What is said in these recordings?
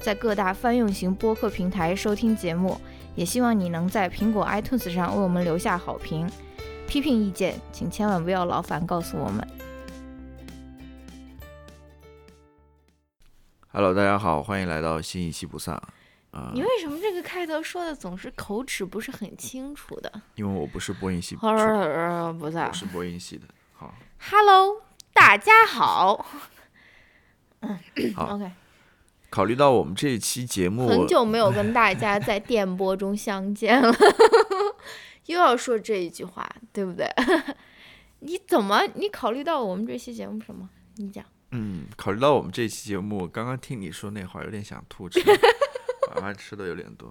在各大泛用型播客平台收听节目。也希望你能在苹果 iTunes 上为我们留下好评。批评意见，请千万不要劳烦告诉我们。Hello，大家好，欢迎来到新一期不散啊、你为什么这个开头说的总是口齿不是很清楚的？因为我不是播音系，不是我是播音系的。好，，Hello，大家好。好 OK，考虑到我们这一期节目，很久没有跟大家在电波中相见了，又要说这一句话，对不对？你怎么？你考虑到我们这期节目什么？你讲。嗯，考虑到我们这期节目，刚刚听你说那会儿有点想吐，吃 晚饭吃的有点多。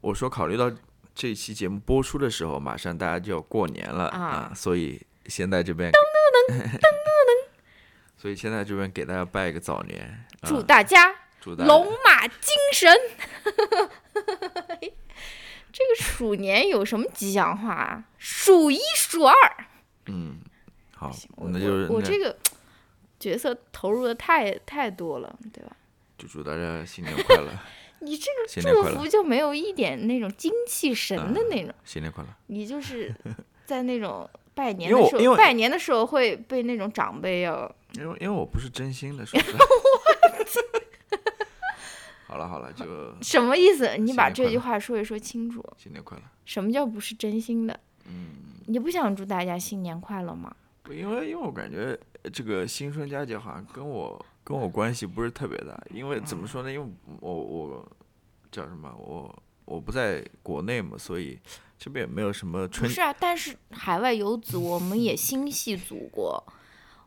我说考虑到这期节目播出的时候，马上大家就要过年了啊所以现在这边噔噔噔噔噔噔，所以现在这边给大家拜一个早年，啊祝大家祝大家龙马精神。这个鼠年有什么吉祥话啊？数一数二。嗯，好，我那就是我我这个角色投入的太太多了，对吧？就祝大家新年快乐，你这个祝福就没有一点那种精气神的那种，新年快乐。你就是 在那种拜年的时候，拜年的时候会被那种长辈要因为因为我不是真心的，说实话。好了好了，就 什么意思？你把这句话说一说清楚。新年快乐。什么叫不是真心的？嗯，你不想祝大家新年快乐吗？不因为因为我感觉呃这个新春佳节好像跟我跟我关系不是特别大，因为怎么说呢？因为我我叫什么？我我不在国内嘛，所以这边也没有什么春不是啊，但是海外游子，我们也 心系祖国。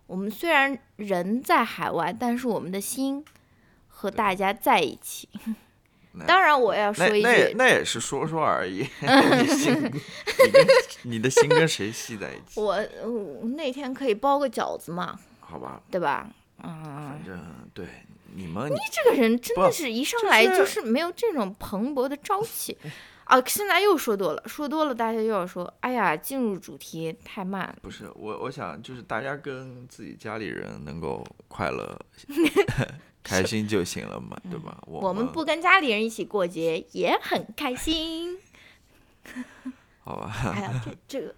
我们虽然人在海外，但是我们的心和大家在一起。当然，我要说一句，那也是说说而已。你心你跟你的心跟谁系在一起？我我那天可以包个饺子嘛，好吧，对吧？嗯反，正对你们你这个人真的是一上来就是是没有这种蓬勃的朝气啊！现在又说多了，说多了，大家又要说，哎呀，进入主题太慢。不是我，我想就是大家跟自己家里人能够快乐、开心就行了嘛，对吧？嗯我们们不跟家里人一起过节也很开心。好吧，哎呀，这这个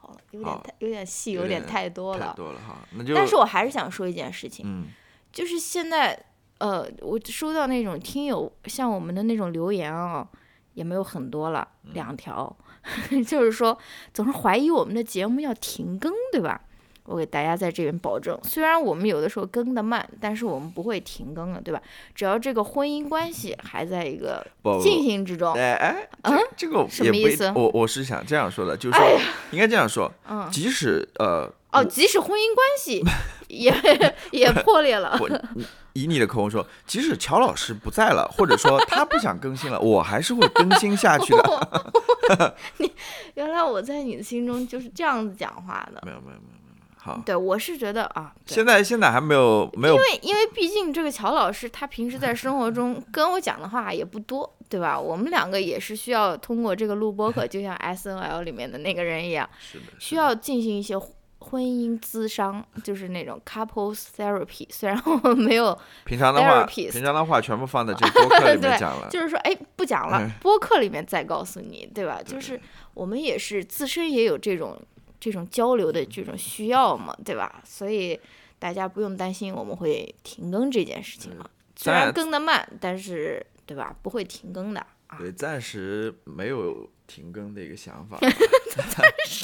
好了，有点太有点细，有有点点太多了。太多了哈，那就但是我还是想说一件事情，嗯就是现在呃，我收到那种听友像我们的那种留言啊，也没有很多了，嗯两条，就是说总是怀疑我们的节目要停更，对吧？我给大家在这边保证，虽然我们有的时候更的慢，但是我们不会停更的，对吧？只要这个婚姻关系还在一个进行之中，哎哎，这啊这个什么意思我我是想这样说的，就是说应该这样说，嗯，即使呃，哦，即使婚姻关系也 也破裂了，我以你的口吻说，即使乔老师不在了，或者说他不想更新了，我还是会更新下去的。你原来我在你的心中就是这样子讲话的。没有没有没有，好，对，我是觉得啊，对现在现在还没有没有因为因为毕竟这个乔老师他平时在生活中跟我讲的话也不多，对吧？我们两个也是需要通过这个录播课，就像 S N L 里面的那个人一样，是的，需要进行一些婚姻咨商，就是那种 couples therapy。虽然我们没有，平常的话平常的话全部放在这个播客里面对讲了。就是说，哎，不讲了嗯，播客里面再告诉你，对吧？就是我们也是自身也有这种这种交流的这种需要嘛，对吧？所以大家不用担心我们会停更这件事情了。虽然更的慢，但是对吧？不会停更的啊。对，暂时没有停更的一个想法吧，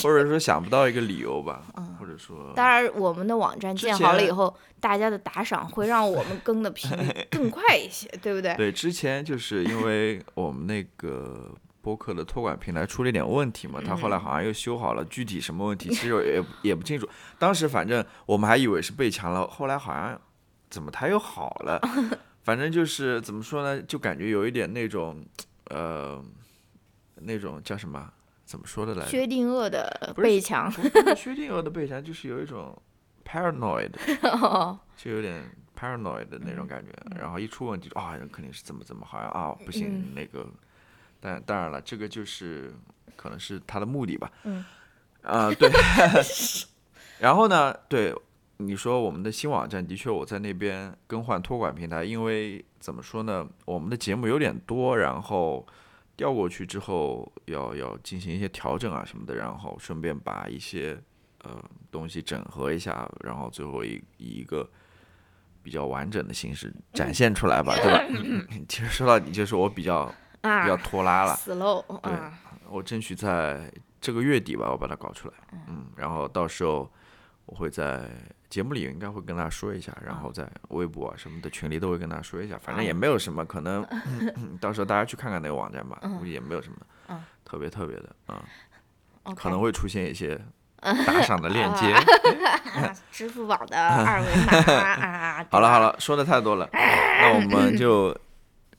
或者说想不到一个理由吧，或者说，嗯当然，我们的网站建好了以后，大家的打赏会让我们更的频率更快一些，对不对？对，之前就是因为我们那个播客的托管平台出了一点问题嘛，他后来嗯好像又修好了，具体什么问题其实也也不清楚。当时反正我们还以为是被抢了，后来好像怎么他又好了，反正就是怎么说呢，就感觉有一点那种，呃，那种叫什么？怎么说的来着？薛定谔的不是背墙，薛定谔的背墙，就是有一种 paranoid，就有点 paranoid 的那种感觉。然后一出问题，啊，肯定是怎么怎么，好像啊不行，嗯那个，但当然了，这个就是可能是他的目的吧。嗯。啊、对。然后呢，对你说我们的新网站，的确我在那边更换托管平台，因为怎么说呢，我们的节目有点多，然后调过去之后要要进行一些调整啊什么的，然后顺便把一些呃东西整合一下，然后最后以以一个比较完整的形式展现出来吧，对吧？其实说到底就是我比较啊拖拉了，，slow 对啊，我争取在这个月底吧，我把它搞出来，嗯，然后到时候我会在节目里应该会跟大家说一下，然后在微博啊什么的群里都会跟大家说一下，反正也没有什么，可能到时候大家去看看那个网站吧，估计也没有什么嗯特别特别的，啊可能会出现一些 打赏的链接。啊支付宝的二维码啊。好了好，了，说的太多了，那我们就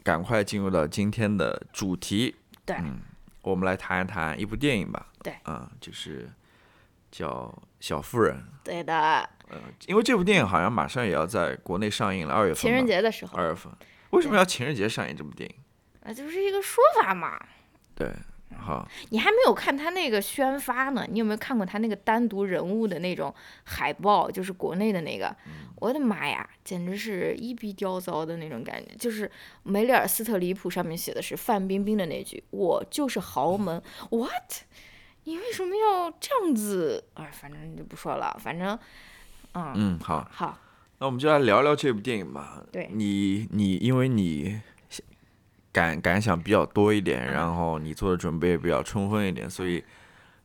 赶快进入到今天的主题。对嗯，我们来谈一谈一部电影吧。对啊、就是叫《小妇人》。对的，呃，因为这部电影好像马上也要在国内上映了，二月份。情人。节的时候二月份。为什么要情人节上映这部电影？啊，就是一个说法嘛。对，好，你还没有看他那个宣发呢，你有没有看过他那个单独人物的那种海报？就是国内的那个，我的妈呀，简直是一逼雕糟的那种感觉。就是梅丽尔·斯特里普上面写的是范冰冰的那句：“我就是豪门。”What？你为什么要这样子？哎，反正就不说了，反正，嗯，嗯，好，好，那我们就来聊聊这部电影吧。对你，你因为你感感想比较多一点，嗯然后你做的准备也比较充分一点，所以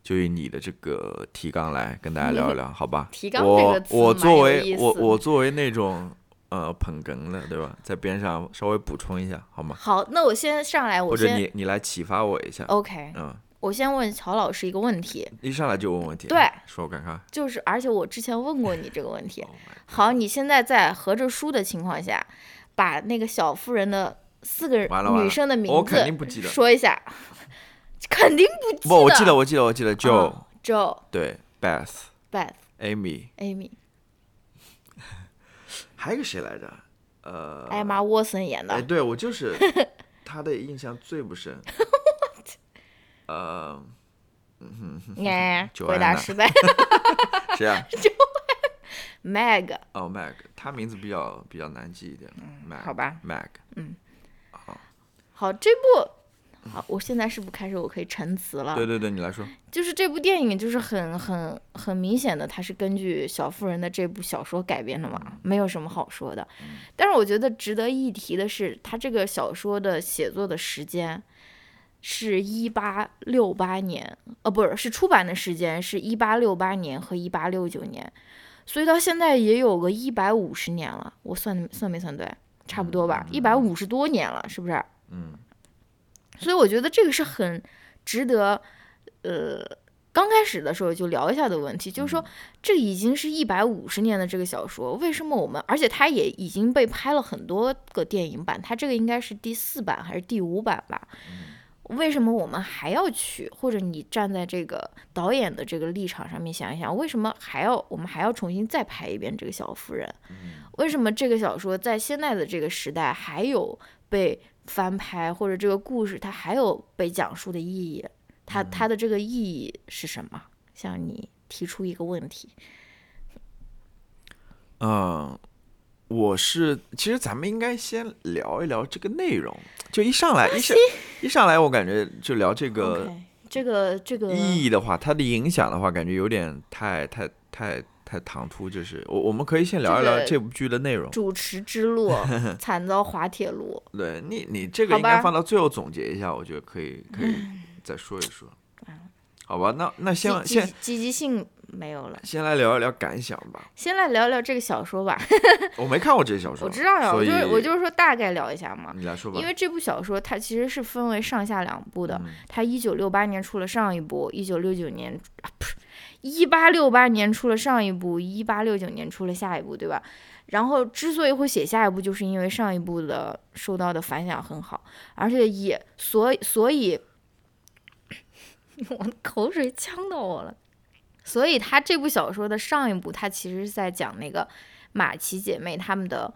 就以你的这个提纲来跟大家聊一聊，好吧？提纲这我个词我作为我我作为那种呃捧哏的，对吧？在边上稍微补充一下，好吗？好，那我先上来，我或者你你来启发我一下，OK，嗯，我先问乔老师一个问题，一上来就问问题，对，说我看看。就是而且我之前问过你这个问题。Oh 好，你现在在合着书的情况下，把那个小妇人的四个完了完了女生的名我肯字定不记得。说一下，肯定不记得。不，我记得，我记得，我记得 Joe、对，Beth、Beth、Amy，Amy、还有一个谁来着？呃，艾玛沃森演哎，的。对我就是他的印象最不深。呃，哎，九回答失败。谁啊？Meg，哦，Mag，他名字比较比较难记一点。Mag，嗯好吧，Mag，好，这部，好，我现在是不是开始我可以陈词了？对对对，你来说。就是这部电影，就是很很很明显的，它是根据小妇人的这部小说改编的嘛，没有什么好说的。但是我觉得值得一提的是，它这个小说的写作的时间是一八六八年，呃，不是，是出版的时间是一八六八年和一八六九年，所以到现在也有个一百五十年了。我算算没算对？差不多吧，一百五十多年了，是不是？嗯，所以我觉得这个是很值得，呃，刚开始的时候就聊一下的问题，就是说，这已经是一百五十年的这个小说，为什么我们，而且它也已经被拍了很多个电影版，它这个应该是第四版还是第五版吧？为什么我们还要去？或者你站在这个导演的这个立场上面想一想，为什么还要我们还要重新再拍一遍这个小妇人？为什么这个小说在现在的这个时代还有被翻拍，或者这个故事它还有被讲述的意义？它它的这个意义是什么？向你提出一个问题。嗯，我是其实咱们应该先聊一聊这个内容，就一上来一上一上来，我感觉就聊这个这个这个意义的话，它的影响的话，感觉有点太太太太唐突。就是我我们可以先聊一聊这部剧的内容。主持之路 惨遭滑铁卢。对你你这个应该放到最后总结一下，我觉得可以可以再说一说。好吧，那那先积先积积极性没有了，先来聊一聊感想吧。先来聊聊这个小说吧。我没看过这些小说，我知道呀，我就是我就是说大概聊一下嘛。你来说吧。因为这部小说它其实是分为上下两部的，嗯它一九六八年出了上一部，一九六九年啊，不是一八六八年出了上一部，一八六九年出了下一部，对吧？然后之所以会写下一部，就是因为上一部的受到的反响很好，而且也所以所以，我的口水呛到我了。所以他这部小说的上一部，他其实是在讲那个马奇姐妹她们的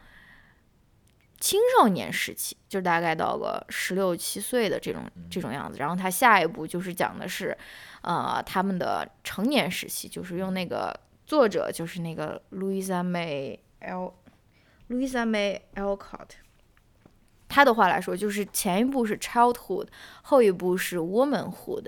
青少年时期，就大概到个十六七岁的这种这种样子。然后他下一部就是讲的是，呃，他们的成年时期，就是用那个作者就是那个 Louisa May L Louisa May Alcott，他的话来说，就是前一部是 childhood，后一部是 womanhood。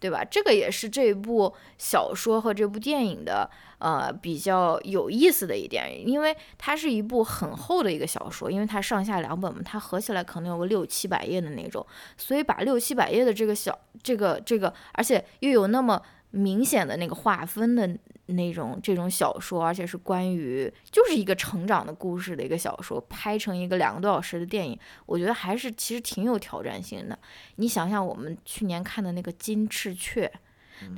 对吧？这个也是这部小说和这部电影的呃比较有意思的一点，因为它是一部很厚的一个小说，因为它上下两本嘛，它合起来可能有个六七百页的那种，所以把六七百页的这个小这个这个，而且又有那么明显的那个划分的。那种这种小说，而且是关于就是一个成长的故事的一个小说，拍成一个两个多小时的电影，我觉得还是其实挺有挑战性的。你想想，我们去年看的那个《金翅雀》，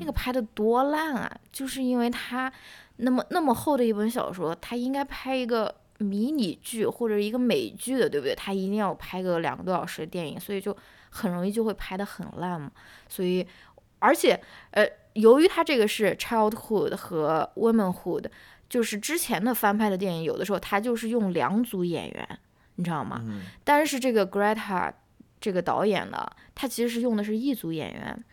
那个拍的多烂啊！就是因为它那么那么厚的一本小说，它应该拍一个迷你剧或者一个美剧的，对不对？它一定要拍个两个多小时的电影，所以就很容易就会拍的很烂嘛。所以，而且呃。由于它这个是 childhood 和 womanhood，就是之前的翻拍的电影，有的时候它就是用两组演员，你知道吗？但是这个 Greta 这个导演呢，他其实是用的是一组演员，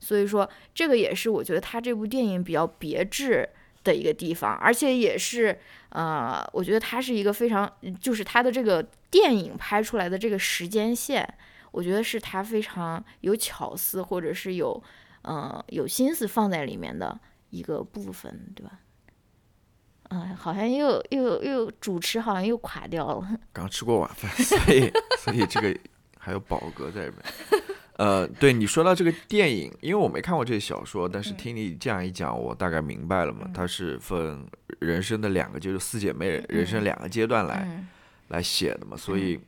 所以说这个也是我觉得他这部电影比较别致的一个地方，而且也是呃，我觉得它是一个非常，就是它的这个电影拍出来的这个时间线，我觉得是它非常有巧思，或者是有。嗯，有心思放在里面的一个部分，对吧？嗯，好像又又又主持好像又垮掉了。刚吃过晚饭，所以所以这个还有宝哥在里面。呃，对你说到这个电影，因为我没看过这个小说，但是听你这样一讲，我大概明白了嘛。它是分人生的两个，就是四姐妹人生两个阶段来来写的嘛。所以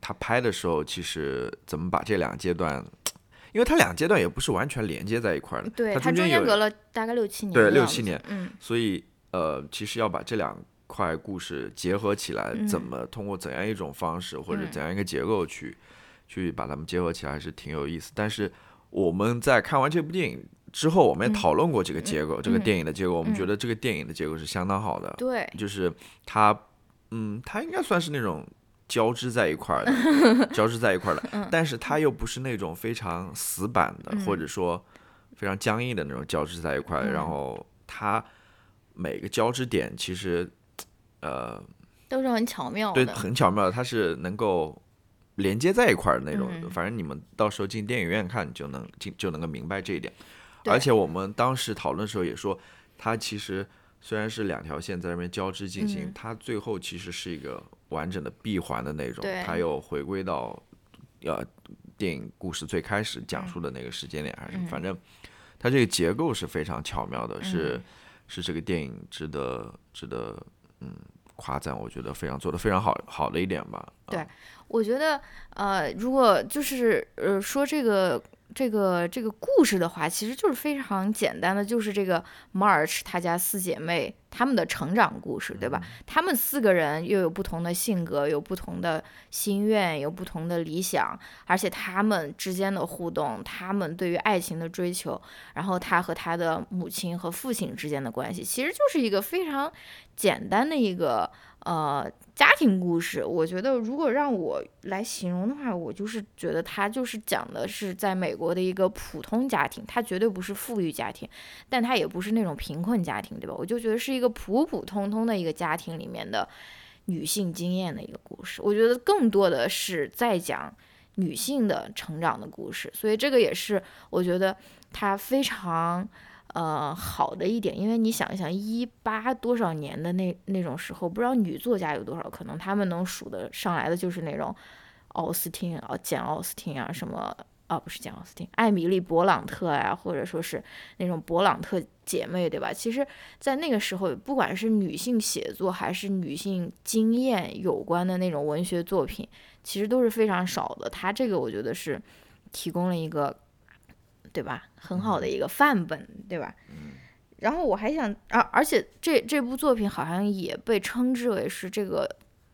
他拍的时候，其实怎么把这两个阶段。因为它两阶段也不是完全连接在一块儿的，对，它中间隔了大概六七年，对，六七年，嗯，所以呃，其实要把这两块故事结合起来，怎么通过怎样一种方式或者怎样一个结构去去把它们结合起来，还是挺有意思。但是我们在看完这部电影之后，我们也讨论过这个结构，这个电影的结构，我们觉得这个电影的结构是相当好的，对，就是它，嗯，它应该算是那种。交织在一块儿的，交织在一块儿的，但是它又不是那种非常死板的，或者说非常僵硬的那种交织在一块儿。然后它每个交织点其实，呃，都是很巧妙的，对，很巧妙的，它是能够连接在一块儿的那种。反正你们到时候进电影院看，就能进就能够明白这一点。而且我们当时讨论的时候也说，它其实虽然是两条线在那边交织进行，它最后其实是一个。完整的闭环的那种，它又回归到呃电影故事最开始讲述的那个时间点，还是反正它这个结构是非常巧妙的，是是这个电影值得值得嗯夸赞，我觉得非常做的非常好好的一点吧。对，我觉得呃如果就是呃说这个。这个这个故事的话，其实就是非常简单的，就是这个 March 他家四姐妹她们的成长故事，对吧？她们四个人又有不同的性格，有不同的心愿，有不同的理想，而且她们之间的互动，她们对于爱情的追求，然后她和她的母亲和父亲之间的关系，其实就是一个非常简单的一个呃。家庭故事，我觉得如果让我来形容的话，我就是觉得它就是讲的是在美国的一个普通家庭，它绝对不是富裕家庭，但它也不是那种贫困家庭，对吧？我就觉得是一个普普通通的一个家庭里面的女性经验的一个故事。我觉得更多的是在讲女性的成长的故事，所以这个也是我觉得它非常。呃，好的一点，因为你想一想，一八多少年的那那种时候，不知道女作家有多少，可能他们能数得上来的就是那种奥斯汀啊、简奥斯汀啊，什么啊，不是简奥斯汀，艾米丽·勃朗特呀，或者说是那种勃朗特姐妹，对吧？其实，在那个时候，不管是女性写作还是女性经验有关的那种文学作品，其实都是非常少的。她这个，我觉得是提供了一个。对吧？很好的一个范本，对吧？然后我还想啊，而且这这部作品好像也被称之为是这个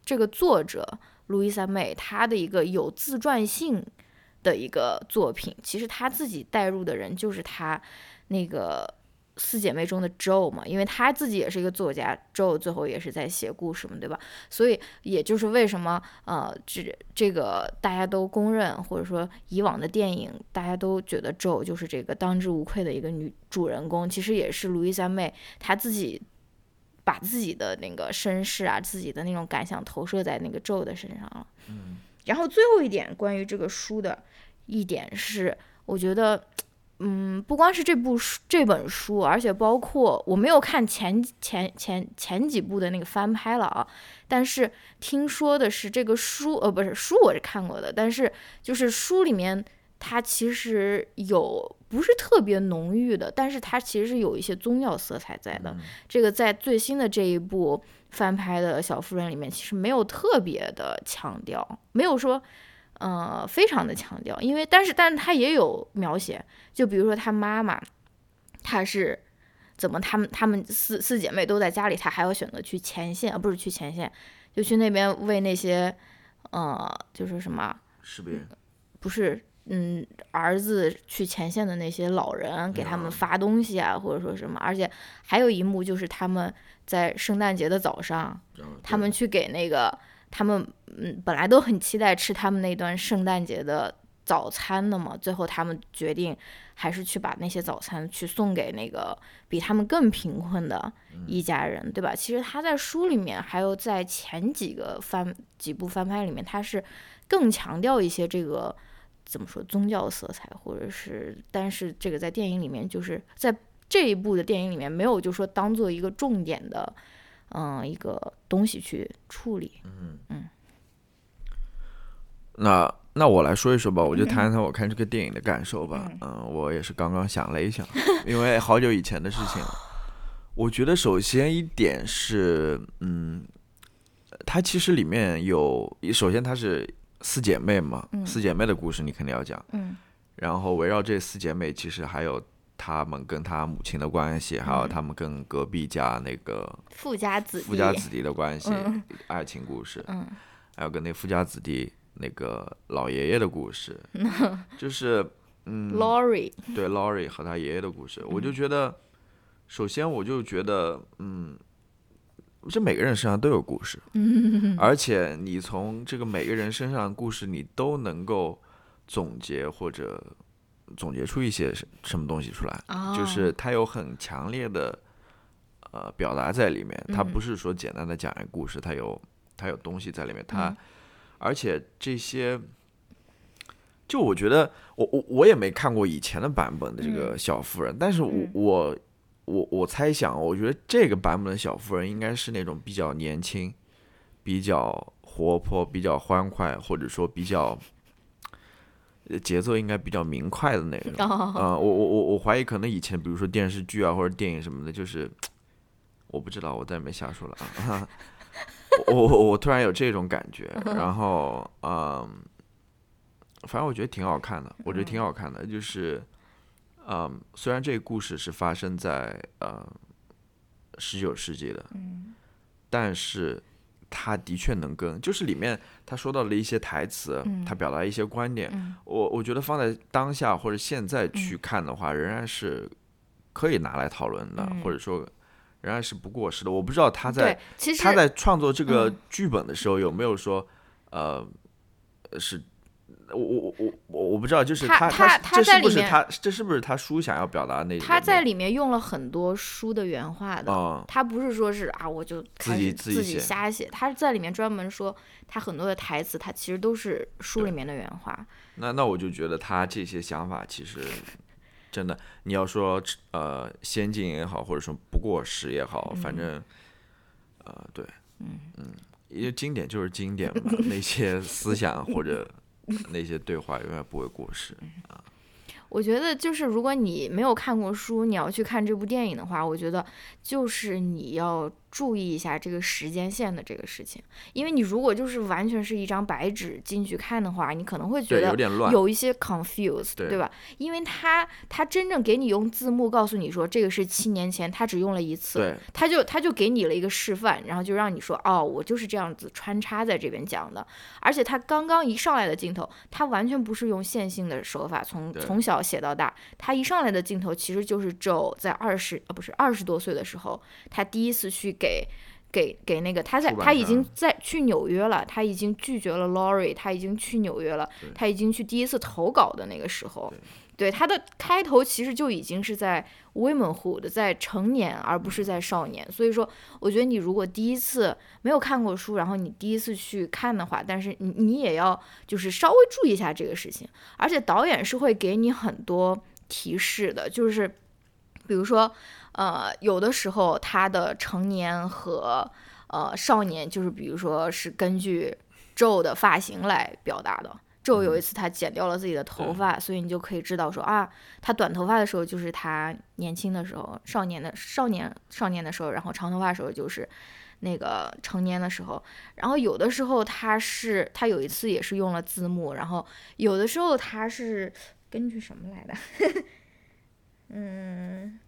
这个作者路易莎妹她的一个有自传性的一个作品。其实她自己带入的人就是她那个。四姐妹中的 Joe 嘛，因为她自己也是一个作家，Joe 最后也是在写故事嘛，对吧？所以也就是为什么呃，这这个大家都公认，或者说以往的电影大家都觉得 Joe 就是这个当之无愧的一个女主人公，其实也是路易莎妹她自己把自己的那个身世啊，自己的那种感想投射在那个 Joe 的身上了。嗯。然后最后一点关于这个书的一点是，我觉得。嗯，不光是这部书这本书，而且包括我没有看前前前前几部的那个翻拍了啊。但是听说的是这个书，呃，不是书我是看过的，但是就是书里面它其实有不是特别浓郁的，但是它其实是有一些宗教色彩在的。这个在最新的这一部翻拍的小妇人里面，其实没有特别的强调，没有说。呃，非常的强调，因为但是但是他也有描写，就比如说他妈妈，他是怎么，他们他们四四姐妹都在家里，他还要选择去前线，而不是去前线，就去那边为那些，呃，就是什么士兵，不是，嗯，儿子去前线的那些老人，给他们发东西啊，或者说什么，而且还有一幕就是他们在圣诞节的早上，他们去给那个。他们嗯本来都很期待吃他们那段圣诞节的早餐的嘛，最后他们决定还是去把那些早餐去送给那个比他们更贫困的一家人，对吧？其实他在书里面还有在前几个翻几部翻拍里面，他是更强调一些这个怎么说宗教色彩，或者是但是这个在电影里面就是在这一部的电影里面没有就说当做一个重点的。嗯，一个东西去处理。嗯嗯。那那我来说一说吧，我就谈谈我看这个电影的感受吧。嗯，我也是刚刚想了一想，因为好久以前的事情了。我觉得首先一点是，嗯，它其实里面有，首先它是四姐妹嘛，四姐妹的故事你肯定要讲。嗯。然后围绕这四姐妹，其实还有。他们跟他母亲的关系，还有他们跟隔壁家那个富家子富家子弟的关系，爱情故事，嗯，还有跟那富家子弟那个老爷爷的故事，就是嗯对，Laurie 和他爷爷的故事，我就觉得，首先我就觉得，嗯，这每个人身上都有故事，而且你从这个每个人身上的故事，你都能够总结或者。总结出一些什什么东西出来，就是它有很强烈的呃表达在里面，它不是说简单的讲一个故事，它有它有东西在里面，它而且这些，就我觉得我我我也没看过以前的版本的这个小妇人，但是我我我我猜想，我觉得这个版本的小妇人应该是那种比较年轻、比较活泼、比较欢快，或者说比较。节奏应该比较明快的那种啊，我我我我怀疑可能以前比如说电视剧啊或者电影什么的，就是我不知道，我再没瞎说了啊。我我我突然有这种感觉，然后嗯，反正我觉得挺好看的，我觉得挺好看的，就是嗯，虽然这个故事是发生在呃十九世纪的，但是。他的确能跟，就是里面他说到了一些台词，他表达一些观点，我我觉得放在当下或者现在去看的话，仍然是可以拿来讨论的，或者说仍然是不过时的。我不知道他在他在创作这个剧本的时候有没有说，呃，是。我我我我我不知道，就是他他他这是不是他这是不是他书想要表达那？他在里面用了很多书的原话的，他不是说是啊，我就自己自己瞎写，他在里面专门说他很多的台词，他其实都是书里面的原话。那那我就觉得他这些想法其实真的，你要说呃先进也好，或者说不过时也好，反正呃对，嗯嗯，因为经典就是经典嘛，那些思想或者。那些对话永远不会过时啊！我觉得就是如果你没有看过书，你要去看这部电影的话，我觉得就是你要注意一下这个时间线的这个事情，因为你如果就是完全是一张白纸进去看的话，你可能会觉，得有点乱。有一些 confused，对对吧？因为他他真正给你用字幕告诉你说这个是七年前，他只用了一次，他就他就给你了一个示范，然后就让你说哦，我就是这样子穿插在这边讲的。而且他刚刚一上来的镜头，他完全不是用线性的手法从从小写到大，他一上来的镜头其实就是 Joe 在二十呃不是二十多岁的时候，他第一次去给。给给那个他在他已经在去纽约了，他已经拒绝了 Laurie，他已经去纽约了，他已经去第一次投稿的那个时候对，对他的开头其实就已经是在 womanhood，在成年，而不是在少年。所以说，我觉得你如果第一次没有看过书，然后你第一次去看的话，但是你你也要就是稍微注意一下这个事情。而且导演是会给你很多提示的，就是比如说，呃，有的时候他的成年和呃少年，就是比如说是根据 Joe 的发型来表达的。Joe 有一次他剪掉了自己的头发，所以你就可以知道说啊，他短头发的时候就是他年轻的时候，少年的少年少年的时候，然后长头发的时候就是那个成年的时候。然后有的时候他是他有一次也是用了字幕，然后有的时候他是根据什么来的？嗯，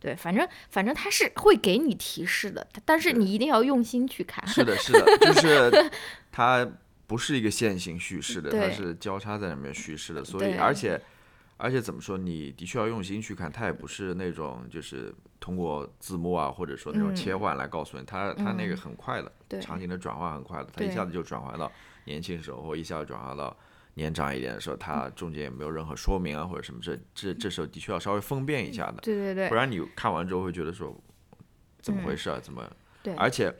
对，反正反正他是会给你提示的，但是你一定要用心去看。是的，是的，就是 它不是一个线性叙事的，它是交叉在里面叙事的，所以而且而且怎么说，你的确要用心去看，它也不是那种就是通过字幕啊，或者说那种嗯切换来告诉你，它它那个嗯很快的，对场景的转换很快的，它一下子就转换到年轻时候，或一下子转换到。年长一点的时候，他中间也没有任何说明啊，或者什么，这这这时候的确要稍微分辨一下的，对对对。不，然你看完之后会觉得说，怎么嗯回事啊？怎么？对。而且，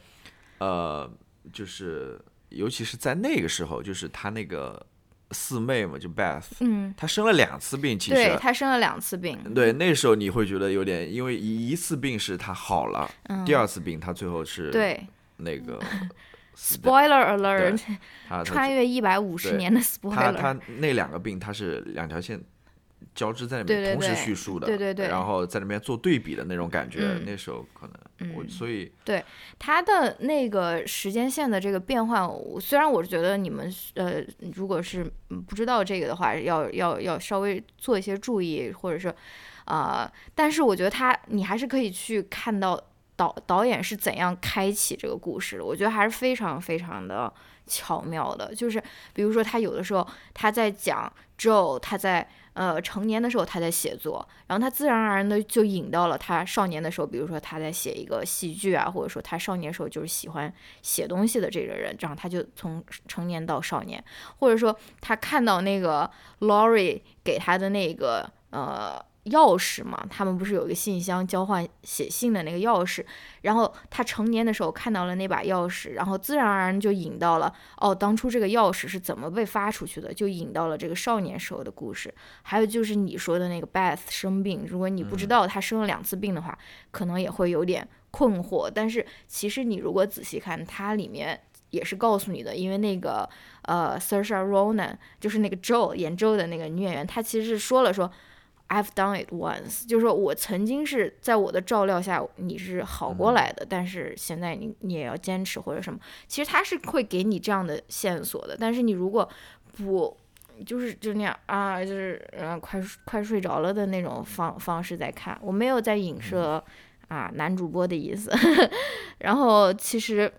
呃，就是尤其是在那个时候，就是他那个四妹嘛，就 Beth，嗯，她生了两次病，其对实。她生了两次病，对，那时候你会觉得有点，因为一一次病是她好了，嗯，第二次病她最后是对。那个，spoiler alert，穿越一百五十年的 spoiler，他那两个病，他是两条线交织在那对对边同时叙述的，对对对。然后在那边做对比的那种感觉，嗯。那时候可能我嗯所以对他的那个时间线的这个变换，我虽然我觉得你们呃，如果是嗯不知道这个的话，要要要稍微做一些注意，或者是啊、呃但是我觉得他你还是可以去看到导导演是怎样开启这个故事的，我觉得还是非常非常的巧妙的。就是比如说他有的时候他在讲 Joe，他在呃成年的时候他在写作，然后他自然而然的就引到了他少年的时候，比如说他在写一个戏剧啊，或者说他少年时候就是喜欢写东西的这个人，这样他就从成年到少年，或者说他看到那个 Laurie 给他的那个呃。钥匙嘛，他们不是有一个信箱交换写信的那个钥匙，然后他成年的时候看到了那把钥匙，然后自然而然就引到了哦，当初这个钥匙是怎么被发出去的，就引到了这个少年时候的故事。还有就是你说的那个 Beth 生病，如果你不知道他生了两次病的话，可能也会有点困惑。但是其实你如果仔细看，它里面也是告诉你的，因为那个呃 Saoirse Ronan 就是那个 Joe 演 Joe 的那个女演员，她其实是说了说。I've done it once，就是说我曾经是在我的照料下你是好过来的，但是现在你你也要坚持或者什么，其实他是会给你这样的线索的，但是你如果不就是就那样啊，就是嗯、呃快快睡着了的那种方方式在看，我没有在影射啊男主播的意思，然后其实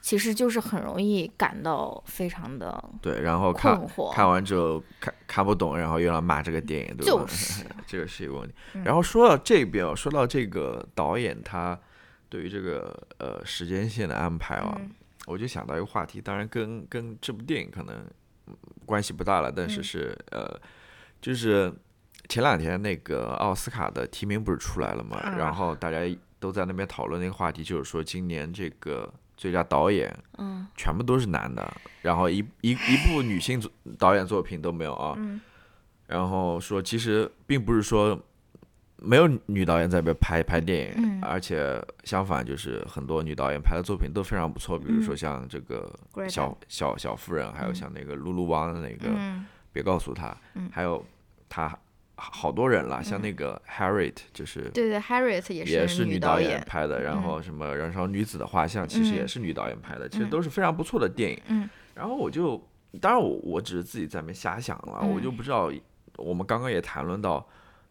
其实就是很容易感到非常的对，然后看看完之后看看不懂，然后又要骂这个电影，对吧？就是 这个是一个问题。嗯然后说到这边哦，说到这个导演他对于这个呃时间线的安排啊，嗯我就想到一个话题，当然跟跟这部电影可能嗯关系不大了，但是嗯是、呃，就是前两天那个奥斯卡的提名不是出来了嘛，啊然后大家都在那边讨论那个话题，就是说今年这个最佳导演嗯。全部都是男的，然后一一一部女性作 导演作品都没有啊。嗯。然后说其实并不是说没有女导演在那边拍拍电影，嗯。而且相反就是很多女导演拍的作品都非常不错，比如说嗯。像这个小小小妇人，还有嗯。像那个露露汪的那个嗯。别告诉他，嗯。还有他好多人了，像那个 Harriet 就是对对，Harriet 也也是女导导演，拍的，然后什么《燃烧女子的画像》其实也嗯。是女导演拍的，其实嗯。都是非常不错的电影。嗯。然后我就，当然我我只是自己在那边瞎想了，我嗯。就不知道，我们刚刚也谈论到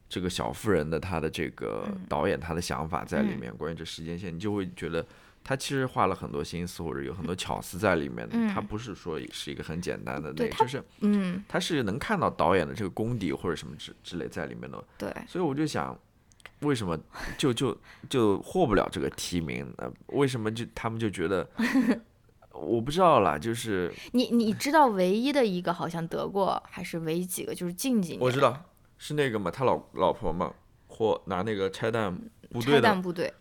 这个小妇人的她的这个嗯。导演他的想法在里面，关于这时间线，你就会觉得他其实花了很多心思，或者有很多巧思在里面的，嗯他不是说是一个很简单的那个，对就是嗯，他是能看到导演的这个功底或者什么之之类在里面的，对，所以我就想。为什么就就就获不了这个提名？呃，为什么就他们就觉得 我不知道啦，就是你你知道唯一的一个好像得过，还是唯一几个，就是近几年我知道是那个嘛，他老老婆嘛，或拿那个拆弹部队拆弹的。部队，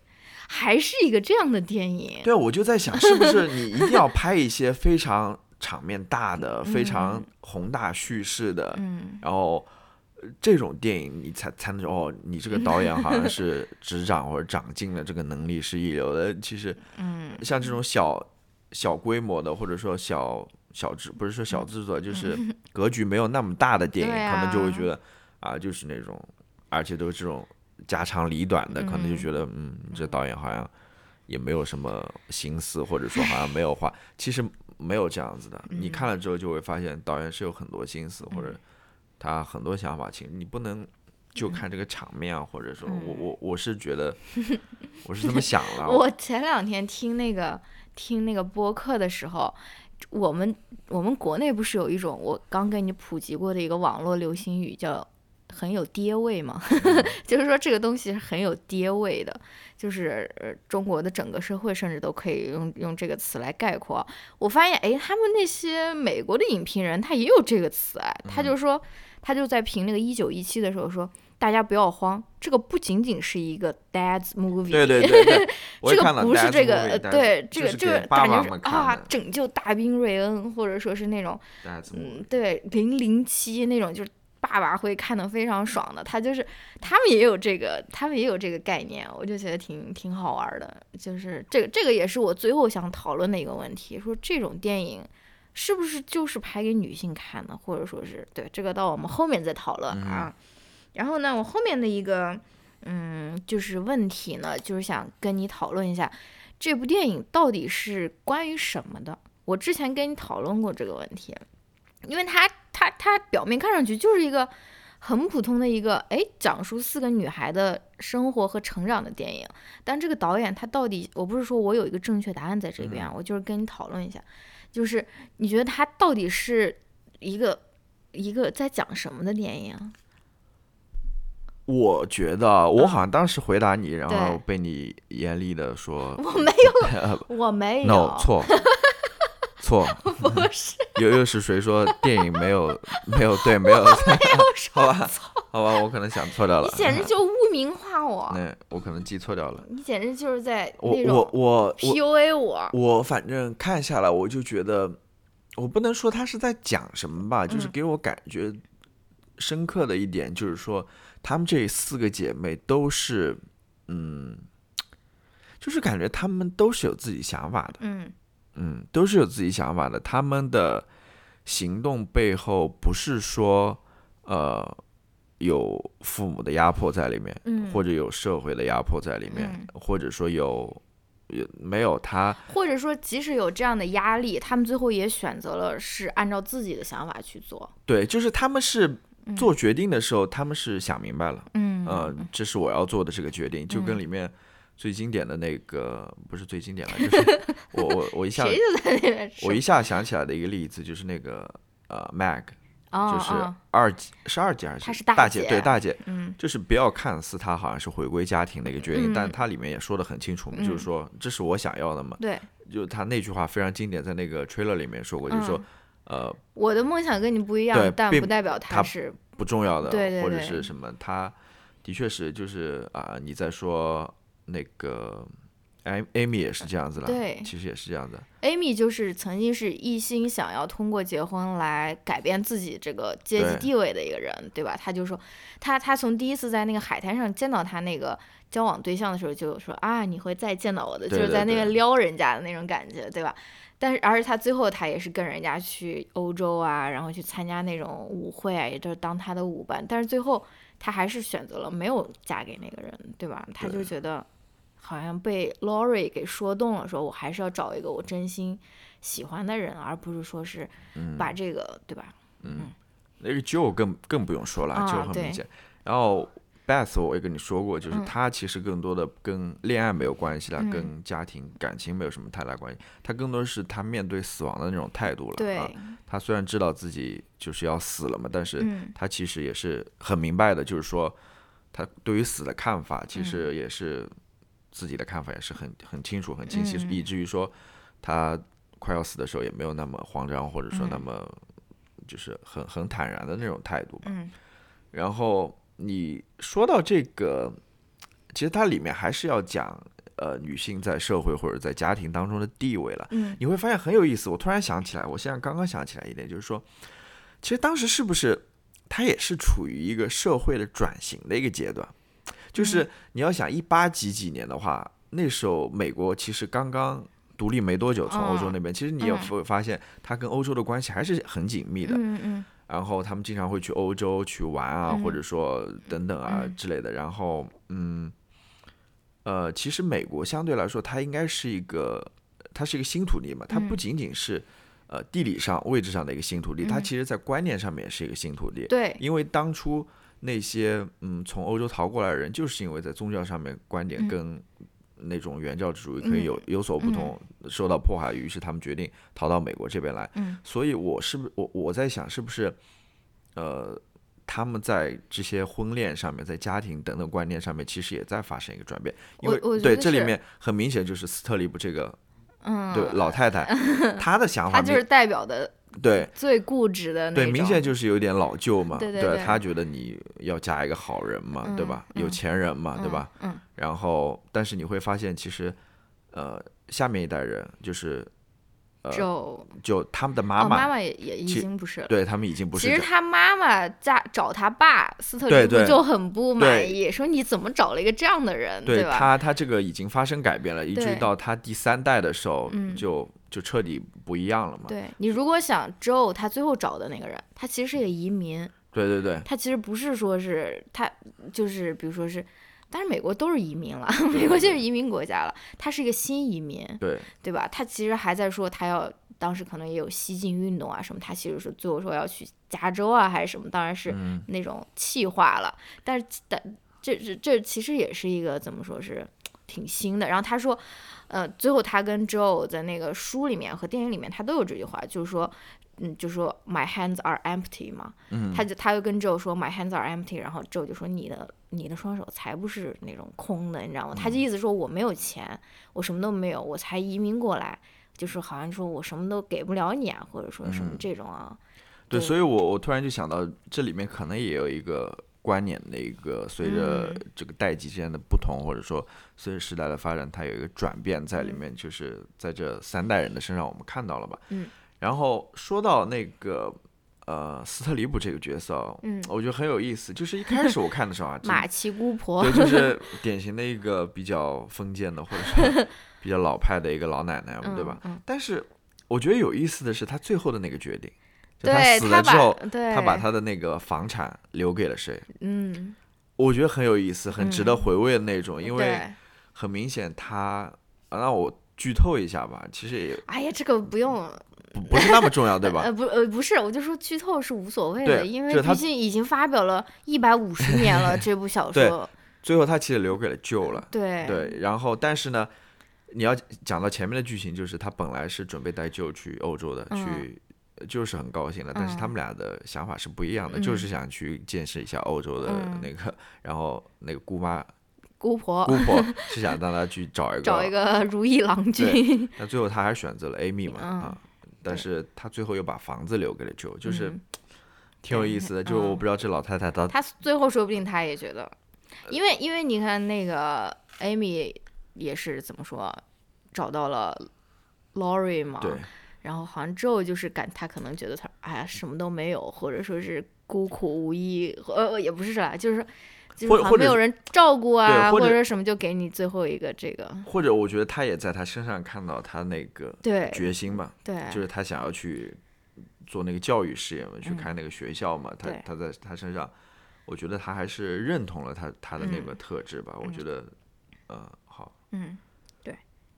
还是一个这样的电影。对，我就在想，是不是你一定要拍一些非常 场面大的、非常宏大叙事的，嗯然后呃这种电影你才才能说哦，你这个导演好像是 执掌或者长进的这个能力是一流的。其实嗯像这种小小规模的，或者说小小制，不是说小制作，就是 格局没有那么大的电影，对他们就会啊觉得啊，就是那种，而且都是这种家长里短的，可能就嗯觉得嗯，你这导演好像也没有什么心思，或者说好像没有话，其实没有这样子的。你看了之后就会发现，导演是有很多心思，或者他很多想法，其实你不能。就看这个场面啊，或者说我我我是觉得，我是这么想了。我前两天听那个听那个播客的时候，我们我们国内不是有一种我刚跟你普及过的一个网络流行语叫很有爹味嘛，就是说这个东西是很有爹味的，就是呃中国的整个社会甚至都可以用用这个词来概括。我发现，哎，他们那些美国的影评人他也有这个词哎，他就说他就在评那个一九一七的时候说。大家不要慌，这个不仅仅是一个 dad's movie，对对对对，这个不是这个对，这个这个感觉是啊拯救大兵瑞恩，或者说是那种，嗯对，零零七那种，就是爸爸会看得非常爽的。他就是他们也有这个，他们也有这个概念，我就觉得挺挺好玩的。就是这个这个也是我最后想讨论的一个问题，说这种电影。是不是就是拍给女性看的，或者说是对这个到我们后面再讨论啊。然后呢，我后面的一个嗯，就是问题呢，就是想跟你讨论一下，这部电影到底是关于什么的？我之前跟你讨论过这个问题，因为它它它表面看上去就是一个很普通的一个哎，讲述四个女孩的生活和成长的电影，但这个导演他到底，我不是说我有一个正确答案在这边啊，我就是跟你讨论一下，就是你觉得他到底是一个一个在讲什么的电影啊？我觉得我好像当时回答你，然后被你严厉的说我没有，我没有。no 错错，不是，又又是谁说电影没有没有对没有？没有说 好吧好吧，我可能想错掉了你，简直就污名化我，那我可能记错掉了。你简直就是在我我 PUA 我。我反正看下来，我就觉得，我不能说他是在讲什么吧，就是嗯给我感觉深刻的一点，就是说，她们这四个姐妹都是，嗯，就是感觉她们都是有自己想法的，嗯嗯，都是有自己想法的。他们的行动背后不是说，呃，有父母的压迫在里面，嗯，或者有社会的压迫在里面，嗯或者说有。有没有他或者说即使有这样的压力，他们最后也选择了是按照自己的想法去做。对，就是他们是做决定的时候，他们是想明白了，嗯呃，这是我要做的这个决定，就跟嗯里面最经典的那个不是最经典了，就是我我我一下谁就在那边我一下想起来的一个例子，就是那个呃 Mag，哦就是哦二姐是二姐还是她是大大姐？对大姐，嗯就是不要看似她好像是回归家庭的一个决定，但嗯她里面也说的很清楚嘛，就嗯是说这是我想要的嘛，对，就她那句话非常经典，在那个 trailer 里面说过，就是说嗯呃我的梦想跟你不一样，但并不代表他他是不重要的，或者对对对是什么，他的确是就是啊、你在说那个 Amy 也是这样子了，对其实也是这样的，Amy 就是曾经是一心想要通过结婚来改变自己这个阶级地位的一个人，对吧？他就说，他他从第一次在那个海滩上见到他那个交往对象的时候，就说啊，你会再见到我的，对就是在那对对边撩人家的那种感觉，对吧？但是，而且他最后他也是跟人家去欧洲啊，然后去参加那种舞会啊，也就是当他的舞伴。但是最后他还是选择了没有嫁给那个人，对吧？他就觉得好像被 Lori 给说动了，说我还是要找一个我真心喜欢的人，而不是说是嗯，把这个，对吧？嗯那个 Joe 更更不用说了、啊 j o e 很明显。然后 Beth 我也跟你说过，就是嗯他其实更多的跟恋爱没有关系了，嗯跟家庭感情没有什么太大关系，他更多是他面对死亡的那种态度了。对，啊，他虽然知道自己就是要死了嘛，但是嗯他其实也是很明白的，就是说他对于死的看法，其实嗯也是自己的看法也是很很清楚、很清晰，嗯以至于说他快要死的时候也没有那么慌张，或者说那嗯么就是很很坦然的那种态度吧。嗯然后你说到这个，其实它里面还是要讲呃女性在社会或者在家庭当中的地位了。嗯你会发现很有意思。我突然想起来，我现在刚刚想起来一点，就是说，其实当时是不是它也是处于一个社会的转型的一个阶段？就是你要想一八几几年的话，那时候美国其实刚刚独立没多久，从欧洲那边，其实你也嗯。会发现它跟欧洲的关系还是很紧密的。嗯嗯。然后他们经常会去欧洲去玩啊，嗯或者说等等啊嗯。之类的。然后，嗯，呃，其实美国相对来说，它应该是一个，它是一个新土地嘛，它不嗯。仅仅是呃地理上位置上的一个新土地，它嗯。其实在观念上面也是一个新土地。对，因为当初那些嗯从欧洲逃过来的人，就是因为在宗教上面观点嗯跟那种原教旨主义可以有有所不嗯同，受到迫害，于是他们决定逃到美国这边来。嗯所以我是不是我我在想是不是呃他们在这些婚恋上面，在家庭等等观念上面，其实也在发生一个转变。因为对这里面很明显就是斯特里布这个嗯，对老太太，她的想法她就是代表的对。最固执的那对，明显就是有点老旧嘛。对对对他觉得你要嫁一个好人嘛，对吧？有钱人嘛，对吧？嗯？然后，但是你会发现，其实，呃，下面一代人就是嗯，就就他们的妈哦，妈，妈妈也也已经不是了。对他们已经不是其实他妈妈在找他爸斯特林对就很不满意，说你怎么找了一个这样的人，对吧？他他这个已经发生改变了，一直到他第三代的时候，嗯就就彻底不一样了嘛。对你如果想 Joe 他最后找的那个人，他其实是个移民，对对对他其实不是说是他就是比如说是，但是美国都是移民了，美国就是移民国家了，他是一个新移民，对对吧？他其实还在说他要，当时可能也有西进运动啊什么，他其实是最后说要去加州啊还是什么，当然是嗯那种气化了。但是但这这这其实也是一个怎么说是挺新的。然后他说，呃，最后他跟 Joe 在那个书里面和电影里面他都有这句话，就是说。嗯，就说 My hands are empty 嘛，嗯他就他就跟 Joe 说 My hands are empty，然后 Joe 就说你的你的双手才不是那种空的，你知道吗？他嗯就意思说我没有钱，我什么都没有，我才移民过来，就是好像说我什么都给不了你啊，或者说什么嗯这种啊，对，对所以我我突然就想到，这里面可能也有一个观念的一个随着嗯这个代际之间的不同，或者说随着时代的发展，它有一个转变在里面，就是在这三代人的身上我们看到了吧。嗯。然后说到那个呃斯特里普这个角色哦，嗯我觉得很有意思。就是一开始我看的时候啊，马奇姑婆，对，就 是典型的一个比较封建的，或者说 比较老派的一个老奶奶，对吧？嗯？嗯，但是我觉得有意思的是，她最后的那个决定，就她对死了之后，她把她的那个房产留给了谁？嗯，我觉得很有意思，很值得嗯回味的那种，因为很明显她，啊那我剧透一下吧，其实也哎呀，这个不用，不不是那么重要，对吧？呃，不，呃，不是，我就说剧透是无所谓的，因为毕竟已经发表了一百五十年了，这部小说，最后他其实留给了 Joe 了，对对，然后但是呢，你要讲到前面的剧情，就是他本来是准备带 Joe 去欧洲的，嗯去。就是很高兴的，但是他嗯们俩的想法是不一样的，嗯就是想去见识一下欧洲的嗯那个，然后那个姑妈姑婆姑婆 是想让他去找一个，找一个如意郎君，那最后他还是选择了 Amy 嘛、嗯啊，但是他最后又把房子留给了 Joe，就是嗯 挺有意思的。就我嗯不知道这老太太她她最后说不定她也觉得，因为因为你看那个 Amy 也是怎么说，找到了 Lori 嘛，对，然后好像 Joe 就是感他可能觉得他哎呀什么都没有，或者说是孤苦无依，呃也不是啦，就是就是或者有人照顾啊，对或者什么就给你最后一个这个，或者我觉得他也在他身上看到他那个对决心吧，对，就是他想要去做那个教育事业嘛，去嗯开那个学校嘛，他他在他身上，我觉得他还是认同了他他的那嗯。个特质吧，我觉得，呃，好，嗯，对，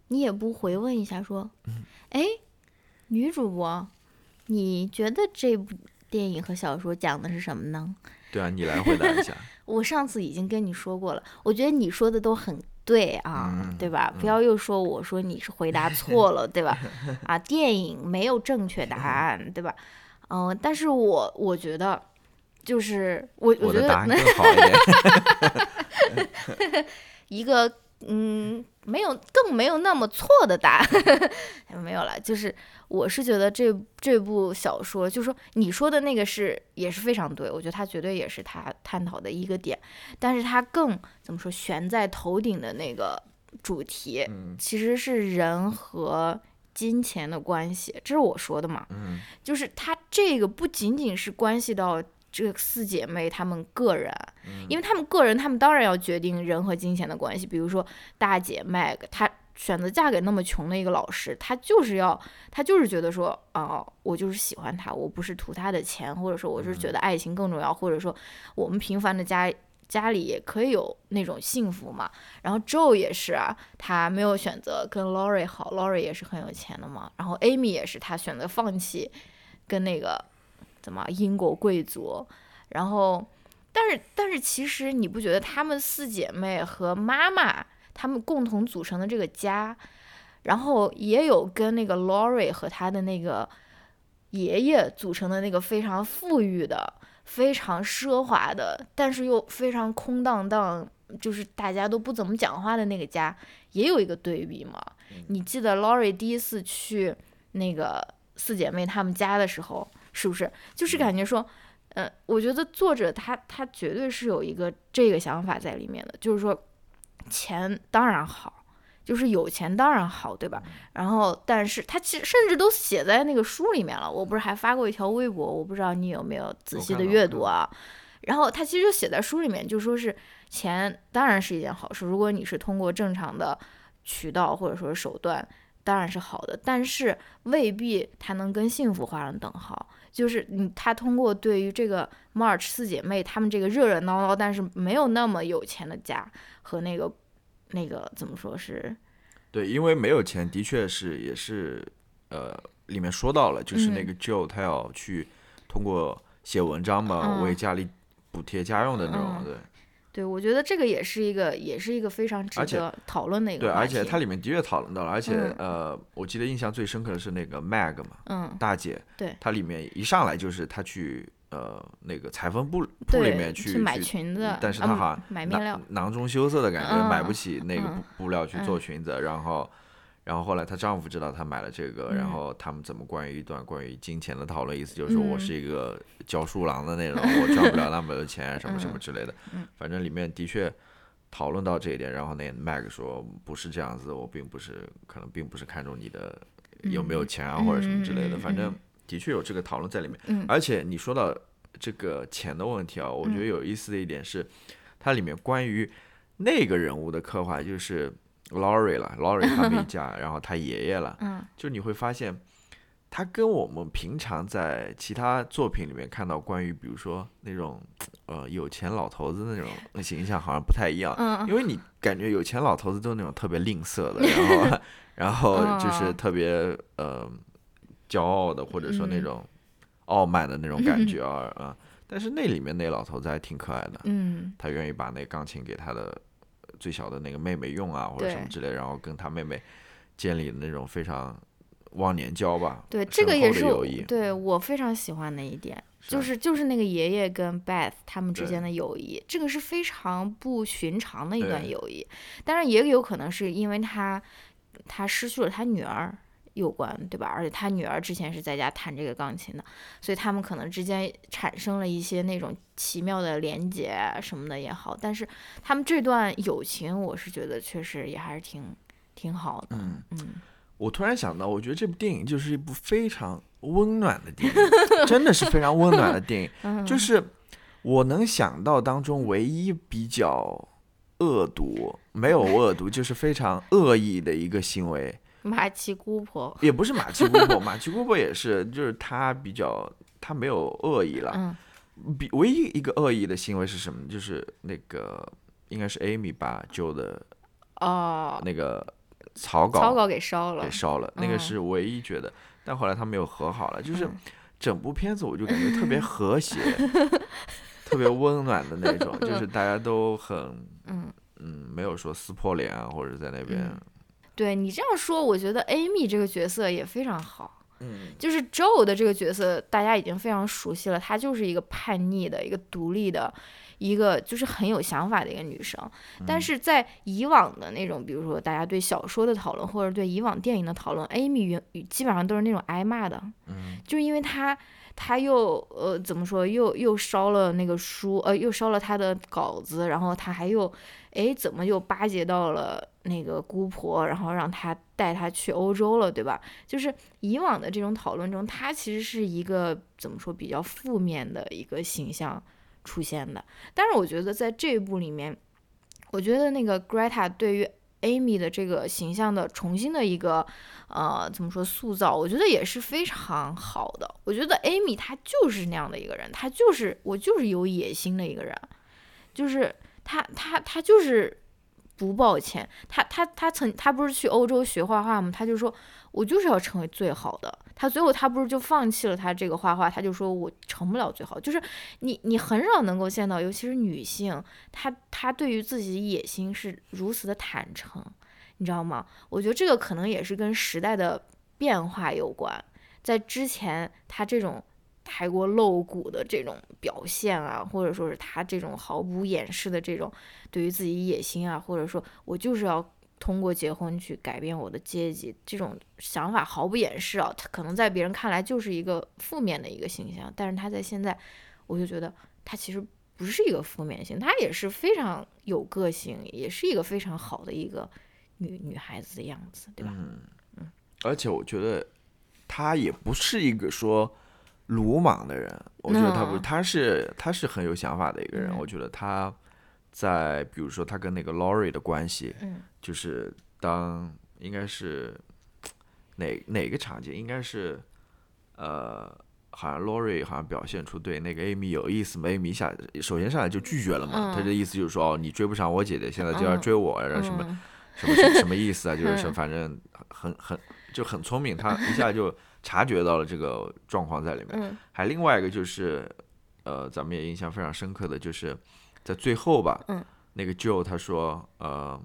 你也不回问一下说，嗯。哎，女主播，你觉得这部电影和小说讲的是什么呢？对啊，你来回答一下，我上次已经跟你说过了，我觉得你说的都很对啊，嗯对吧？嗯不要又说我说你是回答 错了，对吧？啊，电影没有正确答案，对吧？嗯、但是我我觉得，就是我我觉得我的答案更 好一点，一个嗯，没有更没有那么错的答案，没有了。就是我是觉得这这部小说，就说你说的那个是也是非常对，我觉得它绝对也是他探讨的一个点，但是它更怎么说悬在头顶的那个主题，嗯其实是人和金钱的关系，这是我说的嘛。嗯就是它这个不仅仅是关系到这四姐妹她们个人，嗯因为她们个人，她们当然要决定人和金钱的关系。比如说大姐 Meg，她选择嫁给那么穷的一个老师，她就是要，她就是觉得说，哦、我就是喜欢他，我不是图他的钱，或者说我是觉得爱情更重要，或者说我们平凡的家。家里也可以有那种幸福嘛，然后 Joe 也是啊，他没有选择跟 Lori 好，Lori 也是很有钱的嘛，然后 Amy 也是，她选择放弃跟那个怎么英国贵族，然后，但是但是其实你不觉得她们四姐妹和妈妈她们共同组成的这个家，然后也有跟那个 Lori 和她的那个爷爷组成的那个非常富裕的、非常奢华的，但是又非常空荡荡，就是大家都不怎么讲话的那个家，也有一个对比嘛。你记得 Lori 第一次去那个四姐妹她们家的时候，是不是就是感觉说，呃，我觉得作者他他绝对是有一个这个想法在里面的，就是说钱当然好，就是有钱当然好，对吧？然后，但是他其实甚至都写在那个书里面了。我不是还发过一条微博，我不知道你有没有仔细的阅读啊？然后他其实就写在书里面，就说是钱当然是一件好事，如果你是通过正常的渠道或者说是手段，当然是好的，但是未必它能跟幸福画上等号。就是你，他通过对于这个 March 四姐妹她们这个热热闹闹，但是没有那么有钱的家和那个那个怎么说是？对，因为没有钱，的确是也是，呃，里面说到了，就是那嗯。个 Joe 他要去通过写文章嘛，嗯。为家里补贴家用的那种，嗯。对对，我觉得这个也是一个，也是一个非常值得讨论的一个对，而且它里面的确讨论到了，而且、嗯。呃，我记得印象最深刻的是那个 Mag 嘛，嗯，大姐，对。它里面一上来就是她去呃那个裁缝铺铺，里面去买裙子，但是啊她好像买面料囊，中羞涩的感觉，买不嗯起那个嗯布布料去做嗯。裙子，然后。然后后来她丈夫知道她买了这个，然嗯。后他们怎么关于一段关于金钱的讨论，意思就是说我嗯。是一个教书郎的那种，我赚不了那么多钱，什么什么嗯。之类的嗯。反正里面的确讨论到这一点，然后那 Mag 说不是这样子，我并不是可能并不是看重你的有没有钱啊或者什么之类的，反正嗯。的确有这个讨论在里面。嗯。而且你说到这个钱的问题啊，我觉得嗯。有意思的一点是，它里面关于那个人物的刻画，就是 Laurie 了，Laurie 他们一家，然后他爷爷了，嗯。就你会发现，他跟我们平常在其他作品里面看到关于，比如说那种呃有钱老头子那种 形象好像不太一样，嗯因为你感觉有钱老头子都是那种特别吝啬的，然后 然后就是嗯。特别呃骄傲的，或者说那嗯。种傲慢的那种感觉 啊啊。但是那里面那老头子还挺可爱的，嗯。他愿意把那钢琴给他的最小的那个妹妹用啊，或者什么之类，然后跟他妹妹建立那种非常忘年交吧。对，这个也是对我非常喜欢的一点，就啊是就是那个爷爷跟 Beth 他们之间的友谊，这个是非常不寻常的一段友谊。当然也有可能是因为他他失去了他女儿，有关，对吧？而且他女儿之前是在家弹这个钢琴的，所以他们可能之间产生了一些那种奇妙的连结什么的也好。但是他们这段友情，我是觉得确实也还是挺挺好的。嗯嗯，我突然想到，我觉得这部电影就是一部非常温暖的电影，真的是非常温暖的电影。嗯就是我能想到当中唯一比较恶毒，没有恶毒，就是非常恶意的一个行为，马奇姑婆，也不是马奇姑婆，马奇姑婆也是，就是她比较她没有恶意了。嗯。比唯一一个恶意的行为是什么？就是那个应该是 Amy 把 Joe 的哦，那个草稿草稿给烧了。给，烧了，那个嗯是唯一觉得，但后来他们又和好了，就是嗯。整部片子我就感觉特别和谐，特别温暖的那种，就是 大家都很嗯。嗯，没有说撕破脸啊，或者在那边嗯对你这样说，我觉得 Amy 这个角色也非常好。嗯就是 Joe 的这个角色，大家已经非常熟悉了，她就是一个叛逆的、一个独立的、一个就是很有想法的一个女生。嗯但是在以往的那种，比如说大家对小说的讨论，或者对以往电影的讨论，Amy 原基本上都是那种挨骂的，嗯就是因为她。她又呃怎么说？又又烧了那个书，呃，又烧了她的稿子，然后她还又，哎，怎么又巴结到了那个姑婆，然后让她带她去欧洲了，对吧？就是以往的这种讨论中，她其实是一个怎么说比较负面的一个形象出现的。但是我觉得在这一部里面，我觉得那个 Greta 对于 Amy 的这个形象的重新的一个呃怎么说塑造，我觉得也是非常好的。我觉得 Amy 她就是那样的一个人，她就是我就是有野心的一个人，就是她她她就是不抱歉，她她她曾她不是去欧洲学画画吗？她就说我就是要成为最好的。她最后她不是就放弃了她这个画画，她就说我成不了最好。就是你你很少能够见到，尤其是女性，她她对于自己野心是如此的坦诚，你知道吗？我觉得这个可能也是跟时代的变化有关。在之前，她这种太过露骨的这种表现啊，或者说是他这种毫不掩饰的这种对于自己野心啊，或者说我就是要通过结婚去改变我的阶级，这种想法毫不掩饰啊，他可能在别人看来就是一个负面的一个形象，但是他在现在，我就觉得他其实不是一个负面性，他也是非常有个性，也是一个非常好的一个女女孩子的样子，对吧？嗯，而且我觉得他也不是一个说鲁莽的人，我觉得他不他是他是很有想法的一个人。嗯我觉得他在比如说他跟那个 Laurie 的关系，嗯就是当应该是哪哪个场景？应该是呃，好像 Laurie 好像表现出对那个 Amy 有意思嘛，Amy 一下首先上来就拒绝了嘛，他嗯的意思就是说哦，你追不上我姐姐，现在就要嗯追我，然后什么。嗯什么什什么意思啊？就是说，嗯 反正很很就很聪明，他一下就察觉到了这个状况在里面。嗯还另外一个就是，呃，咱们也印象非常深刻的就是在最后吧，嗯那个 Joe 他说，呃，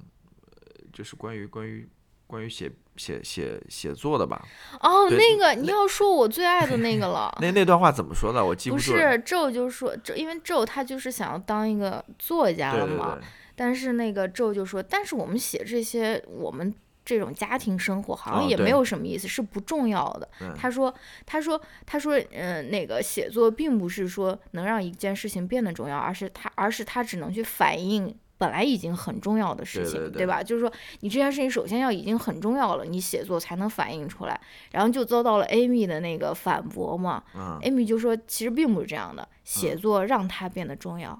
就是关于关于关于写写写写作的吧，哦，那个你要说我最爱的那个了。那那段话怎么说的？我记不住不是咒就说，宙因为 Joe 他就是想要当一个作家对对了嘛，对，但是那个 Joe 就说，但是我们写这些，我们这种家庭生活好像也没有什么意思，是不重要的。嗯他说，他说，他说，嗯、那个写作并不是说能让一件事情变得重要，而是他，而是他只能去反映。本来已经很重要的事情，对对对吧？就是说，你这件事情首先要已经很重要了，你写作才能反映出来。然后就遭到了 Amy 的那个反驳嘛，嗯，Amy 就说，其实并不是这样的，写作让它变得重要，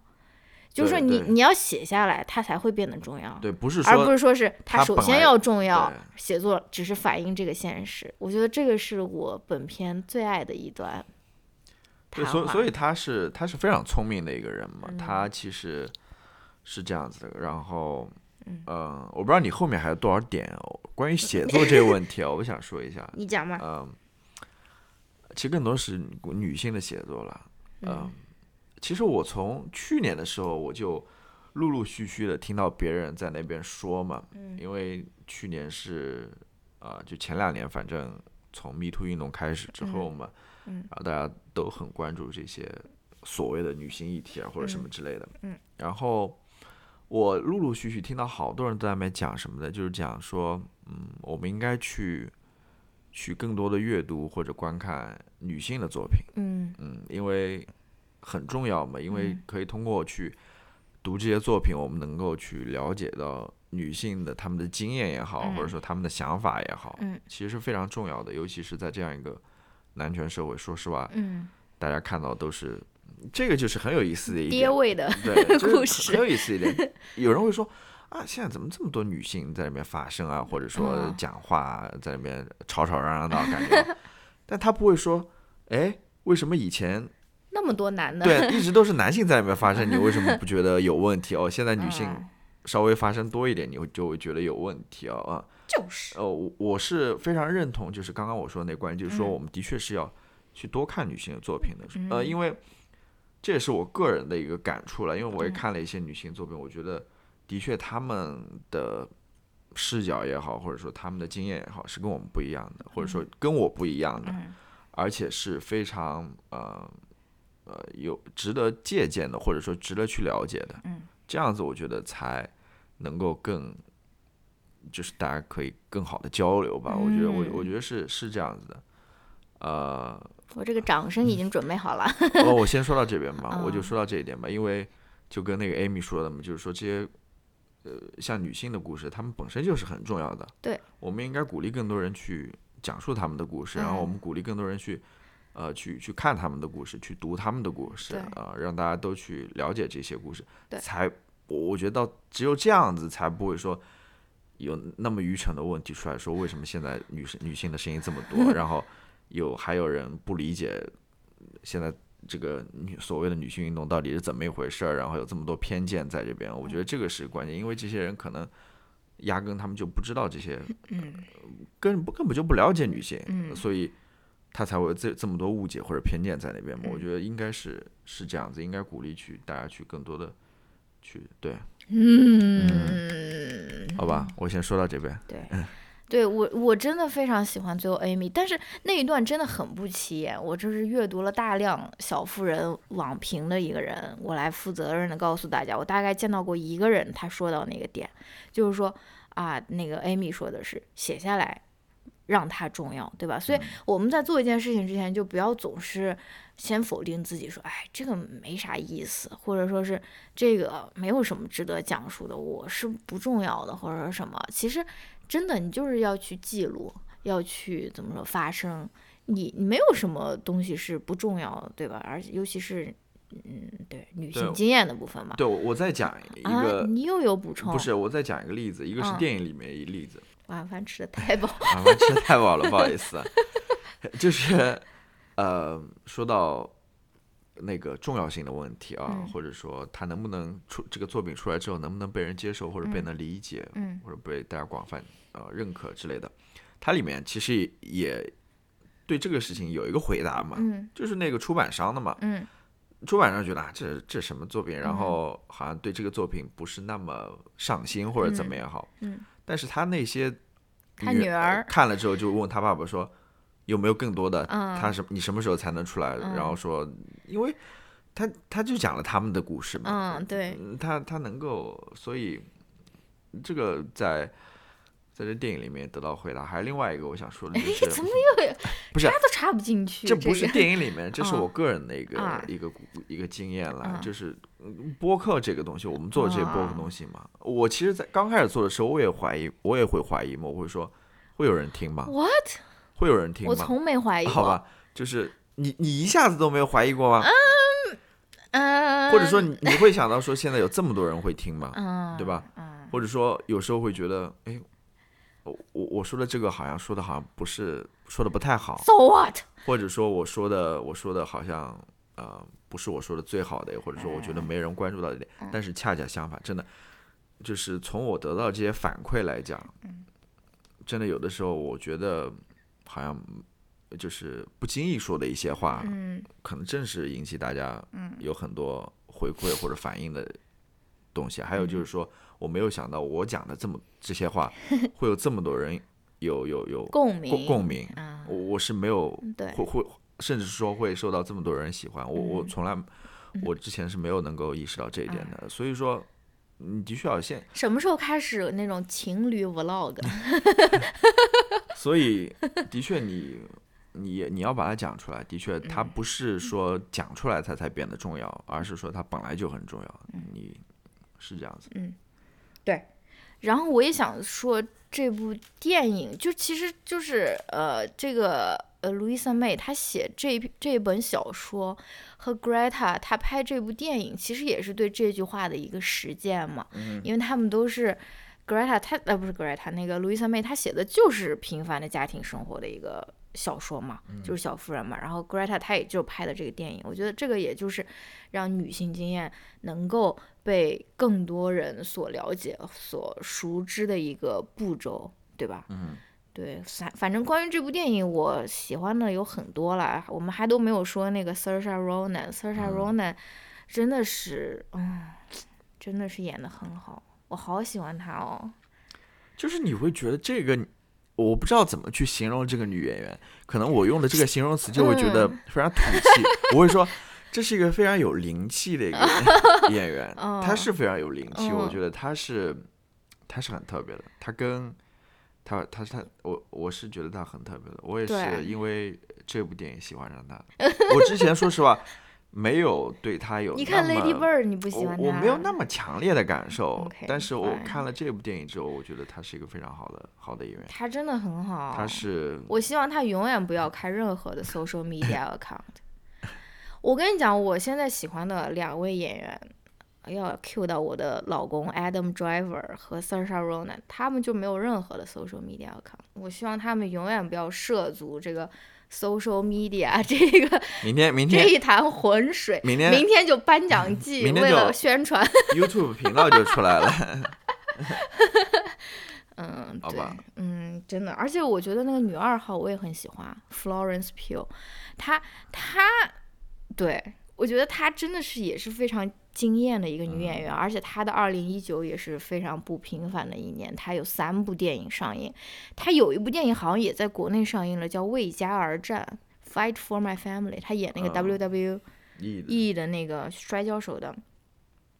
就是说你你要写下来，它才会变得重要，对，不是而不是说是它首先要重要，写作只是反映这个现实。我觉得这个是我本片最爱的一段对，所以所以他是他是非常聪明的一个人嘛，嗯他其实是这样子的。然后，嗯呃，我不知道你后面还有多少点哦关于写作这个问题啊，我想说一下。你讲嘛，嗯、其实更多是女性的写作了。嗯、嗯其实我从去年的时候我就陆陆续续的听到别人在那边说嘛，嗯。因为去年是啊、就前两年，反正从 Me Too 运动开始之后嘛，嗯。然后大家都很关注这些所谓的女性议题啊，或者什么之类的。嗯。然后我陆陆续续听到好多人都在那边讲什么的，就是讲说，嗯，我们应该去去更多的阅读或者观看女性的作品，嗯。嗯，因为很重要嘛，因为嗯。可以通过去读这些作品，我们能够去了解到女性的她们的经验也好，或者嗯。说她们的想法也好，嗯。其实是非常重要的，尤其是在这样一个男权社会，说实话，嗯，大家看到都是这个就是很有意思的一爹点，味的，对，故事很有意思一点。有人会说啊，现在怎么这么多女性在里面发声啊，或者说嗯。讲话啊在里面吵吵嚷嚷的感觉，但他不会说，哎，为什么以前那么多男的，对一直都是男性在里面发生，你为什么不觉得有问题？哦？现在女性嗯。稍微发生多一点，你会就会觉得有问题哦啊。就是，呃，我我是非常认同，就是刚刚我说的那观点，就是说嗯。我们的确是要去多看女性的作品的，呃，嗯。因为这也是我个人的一个感触了，因为我也嗯看了一些女性作品，我觉得的确她们的视角也好，或者说她们的经验也好，是跟我们不一样的，或者说跟我不一样的，嗯。而且是非常呃呃有值得借鉴的，或者说值得去了解的，嗯。这样子我觉得才能够更。就是大家可以更好的交流吧，我觉得我我嗯觉得是是这样子的，呃，我这个掌声已经准备好了，哦，我先说到这边吧，我就嗯说到这一点吧，因为就跟那个 Amy 说的嘛，就是说这些呃像女性的故事，她们本身就是很重要的。对，我们应该鼓励更多人去讲述他们的故事，然后我们嗯鼓励更多人去呃去去看他们的故事，去读他们的故事对啊、让大家都去了解这些故事，才我我觉得到只有这样子才不会说。有那么愚蠢的问题出来说，为什么现在女生女性的声音这么多？然后有还有人不理解现在这个女所谓的女性运动到底是怎么一回事儿，然后有这么多偏见在这边，我觉得这个是关键，因为这些人可能压根他们就不知道这些，嗯根本根本就不了解女性，嗯所以他才会有这这么多误解或者偏见在那边嘛。我嗯觉得应该是是这样子，应该鼓励去大家去更多的去对，嗯，好吧，我先说到这边。对，对我我真的非常喜欢最后 Amy，但是那一段真的很不起眼。我就是阅读了大量小妇人网评的一个人，我来负责任的告诉大家，我大概见到过一个人，他说到那个点，就是说啊，那个 Amy 说的是写下来。让它重要，对吧？所以我们在做一件事情之前，就不要总是先否定自己，说，哎，这个没啥意思，或者说是这个没有什么值得讲述的，我是不重要的，或者说什么。其实真的，你就是要去记录，要去怎么说发声。你你没有什么东西是不重要的，对吧？而且尤其是，嗯，对女性经验的部分嘛。对，我我再讲一个啊个，，你又有补充？不是，我再讲一个例子，一个是嗯电影里面一例子，晚饭吃的太饱。晚饭吃的太饱了，不好意思啊。就是呃，说到那个重要性的问题啊，嗯或者说它能不能出这个作品出来之后能不能被人接受，或者被嗯人理解，嗯或者被大家广泛呃认可之类的，它里面其实也对这个事情有一个回答嘛，嗯就是那个出版商的嘛，嗯出版商觉得啊，这这什么作品，然嗯后好像对这个作品不是那么上心或者怎么也好，嗯但是他那些他女儿看了之后就问他爸爸说，有没有更多的？嗯他什你什么时候才能出来？嗯然后说，因为他他就讲了他们的故事嘛，嗯，对，嗯他他能够，所以这个在在这电影里面得到回答。还有另外一个我想说的哎就，是，怎么又？不是插都插不进去。这不是电影里面，这是哦我个人的一个、啊一个一个经验了，嗯就是嗯播客这个东西，我们做这些播客啊东西嘛，我其实，在刚开始做的时候，我也怀疑，我也会怀疑嘛，我会说，会有人听吗？What？会有人听我吗？从没怀疑过。好吧，就是你你一下子都没有怀疑过吗？嗯，或者说你你会想到说现在有这么多人会听吗？嗯，对吧？嗯，或者说有时候会觉得，哎，我我我说的这个好像说的好像不是说的不太好，So what？或者说我说的我说的好像呃不是我说的最好的，或者说我觉得没人关注到的点，但是恰恰相反，真的就是从我得到这些反馈来讲，真的有的时候我觉得好像就是不经意说的一些话，嗯。可能正是引起大家有很多回馈或者反应的东西。还有嗯就是说，我没有想到我讲的这么这些话，会有这么多人有有有共鸣共共鸣。啊，我我是没有对。会会，甚至说会受到这么多人喜欢。我我嗯从来我之前是没有能够意识到这一点的。所以说，你的确要先，什么时候开始那种情侣 vlog？所以的确你你你要把它讲出来，的确它不是说讲出来它才变得重要，而是说它本来就很重要，你是这样子。嗯对，然后我也想说，这部电影就其实就是呃，这个呃，路易莎妹她写这一这本小说和 Greta 她拍这部电影，其实也是对这句话的一个实践嘛，因为他们都是 Greta 她呃不是 Greta 那个路易莎妹她写的就是平凡的家庭生活的一个小说嘛，就是小妇人嘛，然后 Greta 她也就拍的这个电影，我觉得这个也就是让女性经验能够被更多人所了解、所熟知的一个步骤，对吧？嗯，对，反反正关于这部电影，我喜欢的有很多了。我们还都没有说那个 Saoirse Ronan，Saoirse Ronan 真的是，嗯，真的是演的很好，我好喜欢她哦。就是你会觉得这个，我不知道怎么去形容这个女演员，可能我用的这个形容词就会觉得非常土气，我会说这是一个非常有灵气的一个 演员，她是非常有灵气，我觉得她是她是很特别的，她跟她她她我我是觉得他很特别的，我也是因为这部电影喜欢上他的。我之前说实话没有对他有你看那 Lady 么 Bird，你不喜欢他？我我没有那么强烈的感受但是我看了这部电影之后，我觉得他是一个非常好的好的演员。他真的很好。他是我希望他永远不要开任何的 social media account。我跟你讲，我现在喜欢的两位演员，要 cue 到我的老公 Adam Driver 和 Saoirse Ronan，他们就没有任何的 social media account。我希望他们永远不要涉足这个 social media 这个明天明天这一潭浑水。明天明天就颁奖季，为了宣传，YouTube 频道就出来了，嗯，对嗯，真的，而且我觉得那个女二号我也很喜欢，Florence Pugh，她她，对我觉得她真的是也是非常惊艳的一个女演员，而且她的二零一九也是非常不平凡的一年，她有三部电影上映，她有一部电影好像也在国内上映了，叫《为家而战》（Fight for My Family），她演那个嗯 WWE。意的。E 的那个摔跤手的。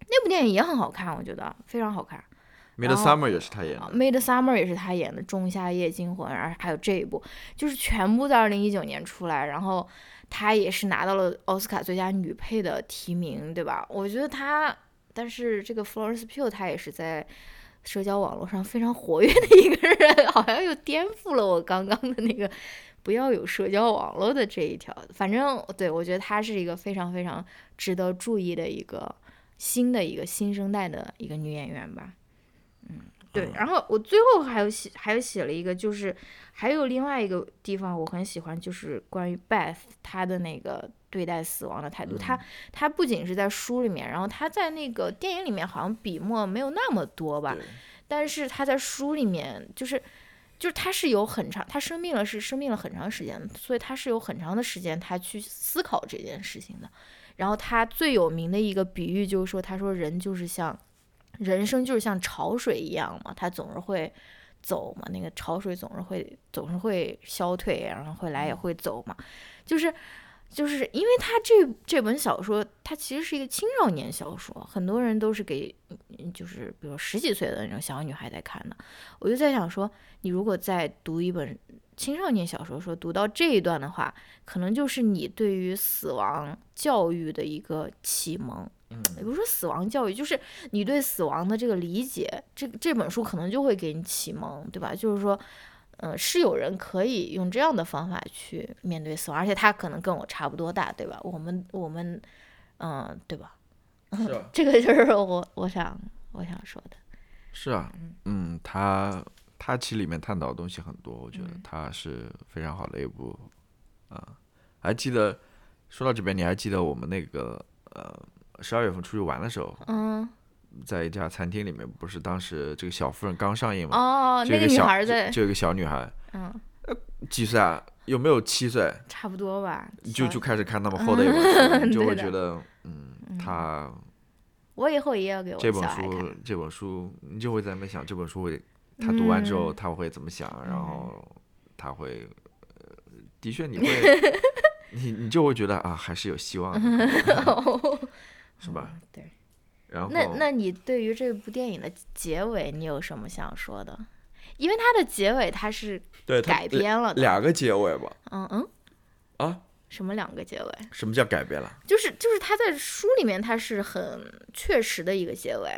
那部电影也很好看，我觉得非常好看。Midsummer 也是他演啊的，，Midsummer 也是他演的，《仲夏夜惊魂》，然后还有这一部，就是全部在二零一九年出来，然后她也是拿到了奥斯卡最佳女配的提名，对吧？我觉得她，但是这个 Florence Pugh 她也是在社交网络上非常活跃的一个人，好像又颠覆了我刚刚的那个不要有社交网络的这一条。反正对我觉得她是一个非常非常值得注意的一个新的一个新生代的一个女演员吧。对，然后我最后还有写，还有写了一个，就是还有另外一个地方我很喜欢，就是关于 Beth 他的那个对待死亡的态度。他他不仅是在书里面，然后他在那个电影里面好像笔墨没有那么多吧，但是他在书里面就是。就是他是有很长，他生病了是生病了很长时间，所以他是有很长的时间他去思考这件事情的。然后他最有名的一个比喻就是说，他说人就是像人生就是像潮水一样嘛，它总是会走嘛，那个潮水总是会总是会消退，然后会来也会走嘛，就是就是因为他这这本小说，它其实是一个青少年小说，很多人都是给嗯就是比如十几岁的那种小女孩在看的，我就在想说，你如果再读一本青少年小说，说读到这一段的话，可能就是你对于死亡教育的一个启蒙。也不是说死亡教育，就是你对死亡的这个理解，这这本书可能就会给你启蒙，对吧？就是说，嗯、是有人可以用这样的方法去面对死亡，而且他可能跟我差不多大，对吧？我们我们，嗯、对吧？是啊 这个就是我我想我想说的。是啊，嗯，他他其实里面探讨的东西很多，我觉得他是非常好的一部，啊，还记得说到这边，你还记得我们那个呃十二月份出去玩的时候，嗯，在一家餐厅里面，不是当时这个小妇人刚上映嘛，哦，那个女孩在就，有一个小女孩，嗯，几岁啊？有没有七岁？差不多吧。小就就开始看那么厚的一本书，你就会觉得，嗯，他我以后也要给我这本。书，这本书，你就会在那边想，这本书会，他读完之后嗯。他会怎么想，然后他会，呃的确你会，你你就会觉得啊，还是有希望的，是吧？对，然后那那你对于这部电影的结尾，你有什么想说的？因为它的结尾它是对改编了的，两个结尾吧？嗯嗯，啊，什么两个结尾？什么叫改编了？就是就是他在书里面他是很确实的一个结尾，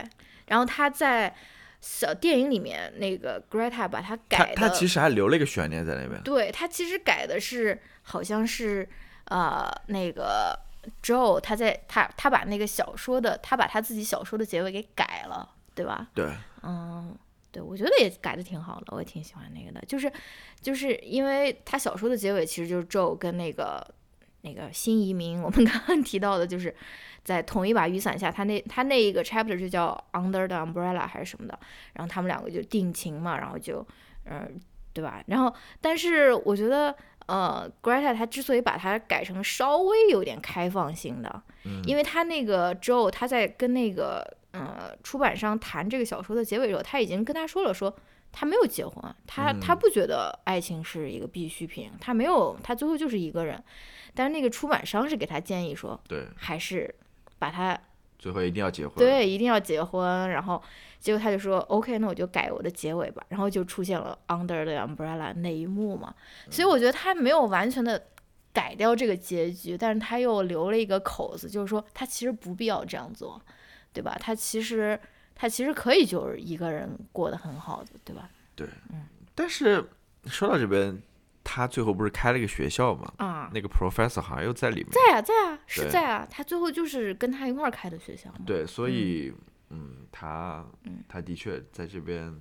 然后他在小电影里面那个 Greta 把它他改的，他其实还留了一个悬念在那边。对他其实改的是好像是呃那个 Joe 他在他他把那个小说的他把他自己小说的结尾给改了，对吧？对，嗯，对，我觉得也改的挺好的，我也挺喜欢那个的。就是，就是因为他小说的结尾其实就是 Joe 跟那个那个新移民，我们刚刚提到的，就是在同一把雨伞下，他那他那一个 chapter 就叫 Under the Umbrella 还是什么的，然后他们两个就定情嘛，然后就，嗯、对吧？然后，但是我觉得。呃，Greta 他之所以把它改成稍微有点开放性的，嗯因为他那个 Joe 他在跟那个呃出版商谈这个小说的结尾的时候，他已经跟他说了说。他没有结婚，他他嗯不觉得爱情是一个必需品，他没有，他最后就是一个人。但是那个出版商是给他建议说，对，还是把他最后一定要结婚。，对一定要结婚。然后结果他就说 OK，那我就改我的结尾吧。然后就出现了 Under the Umbrella 那一幕嘛。所以我觉得他没有完全的改掉这个结局，但是他又留了一个口子，就是说他其实不必要这样做，对吧？他其实他其实可以就是一个人过得很好的，对吧？对，嗯但是说到这边，他最后不是开了一个学校嘛？啊，那个 professor 好像又在里面。在啊，在啊，是在啊。他最后就是跟他一块儿开的学校嘛。对，所以嗯，他嗯他的确在这边，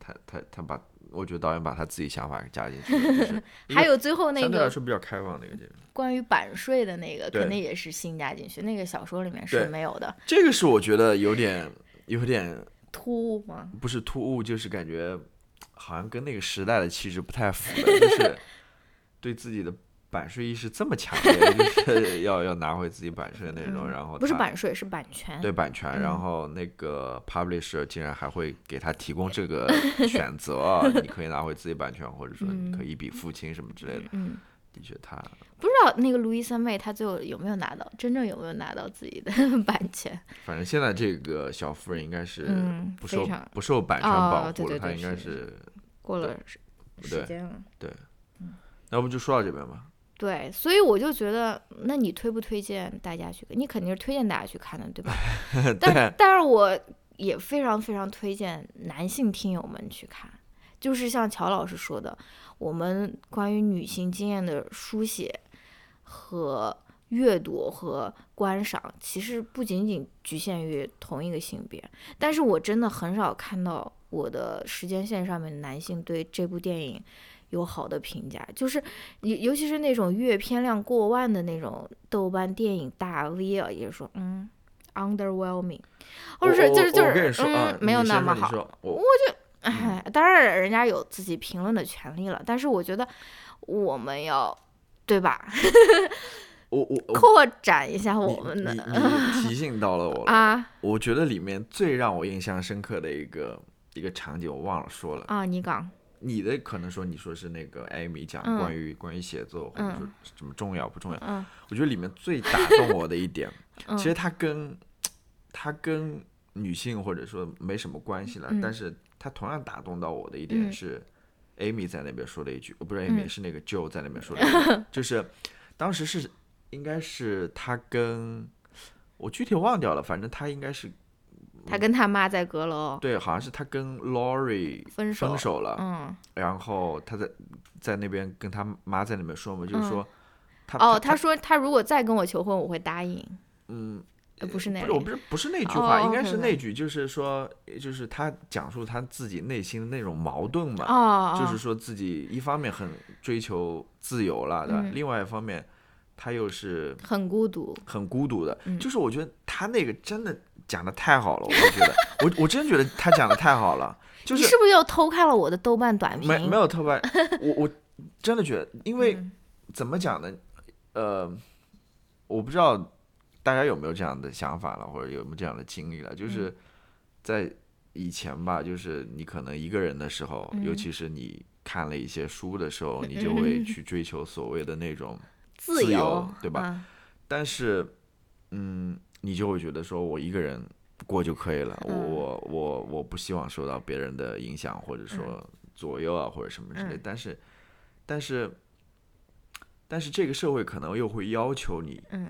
他他他把，我觉得导演把他自己想法给加进去了，就是还有最后那个相对来说比较开放的一个结局。关于版税的那个，肯定也是新加进去，那个小说里面是没有的，这个是我觉得有点有点突兀吗？不是突兀，就是感觉好像跟那个时代的气质不太符的，就是 对自己的版税意识这么强烈，就是要要拿回自己版税那种，嗯然后不是版税，是版权。对版权，嗯然后那个 publisher 竟然还会给他提供这个 选择，你可以拿回自己版权，或者说你可以一笔付清什么之类的。嗯，的确，他不知道那个路易三妹她最后有没有拿到，真正有没有拿到自己的 版权？反正现在这个小夫人应该是嗯不受、不受版权哦保护了，对对对她应该是是。过了时间了。对那我们就说到这边吧。对，所以我就觉得，那你推不推荐大家去看？你肯定是推荐大家去看的，对吧？但但是我也非常非常推荐男性听友们去看，就是像乔老师说的，我们关于女性经验的书写和阅读和观赏，其实不仅仅局限于同一个性别。但是我真的很少看到我的时间线上面的男性对这部电影有好的评价，就是尤尤其是那种阅片量过万的那种豆瓣电影大 V 啊，也说嗯，underwhelming，或者是就是就是嗯，没有那么好。我哎，当然人家有自己评论的权利了，但是我觉得我们要对吧，我我我扩展一下我们的你你 提醒到了我了。啊我觉得里面最让我印象深刻的一个一个场景，我忘了说了。啊，你讲，你的可能说你说是那个艾米讲嗯关于、关于写作或者说嗯什么重要不重要，嗯我觉得里面最打动我的一点，嗯其实它跟它跟女性或者说没什么关系了，嗯但是它同样打动到我的一点嗯。是，Amy 在那边说了一句，呃不是 Amy，、嗯是那个 Joe 在那边说了一句，就是当时是应该是他跟我具体忘掉了，反正他应该是他跟他妈在阁楼。对，好像是他跟 Lori 分手，分手了，嗯，然后他在在那边跟他妈在那边说嘛，就是嗯。说他哦，他他说他如果再跟我求婚，我会答应，嗯。呃，不是那不是，我不是不是那句哦话，应该是那句，就是说，就是他讲述他自己内心的那种矛盾嘛，哦，就是说自己一方面很追求自由了，对吧？嗯另外一方面，他又是很孤独，很孤独的。嗯就是我觉得他那个真的讲的太好了，我觉得，我我真觉得他讲的太好了，就是你是不是又偷看了我的豆瓣短评？没没有偷看，我我真的觉得，因为嗯怎么讲呢？呃，我不知道大家有没有这样的想法了，或者有没有这样的经历了，嗯。就是在以前吧，就是你可能一个人的时候，尤嗯。其是你看了一些书的时候，你就会去追求所谓的那种，自自由对吧嗯但是，嗯，你就会觉得说我一个人过就可以了。我嗯。我我我不希望受到别人的影响，或者说左右啊，或者什么之类。嗯。但是，但是，但是这个社会可能又会要求你嗯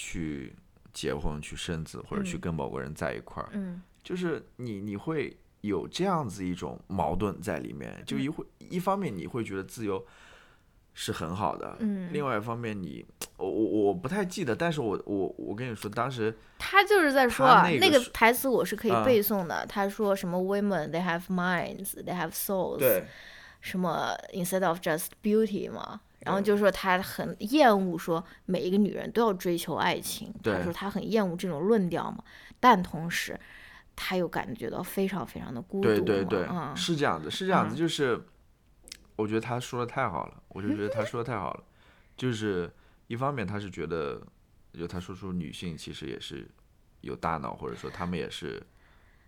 去结婚、去生子，或者去嗯跟某个人在一块儿。嗯就是你你会有这样子一种矛盾在里面，就一会一方面你会觉得自由是很好的，嗯，另外一方面你我我我不太记得，但是我我我跟你说，当时他就是在说啊，那个那个台词我是可以啊背诵的。他说什么 “women they have minds, they have souls”，什么 “instead of just beauty” 嘛。然后就说他很厌恶说每一个女人都要追求爱情，他对说他很厌恶这种论调嘛。但同时，他又感觉到非常非常的孤独。对对对，嗯是这样子，是这样子，嗯就是我觉得他说的太好了，我就觉得他 说的太好了，就是一方面他是觉得，就他说出女性其实也是有大脑，或者说她们也是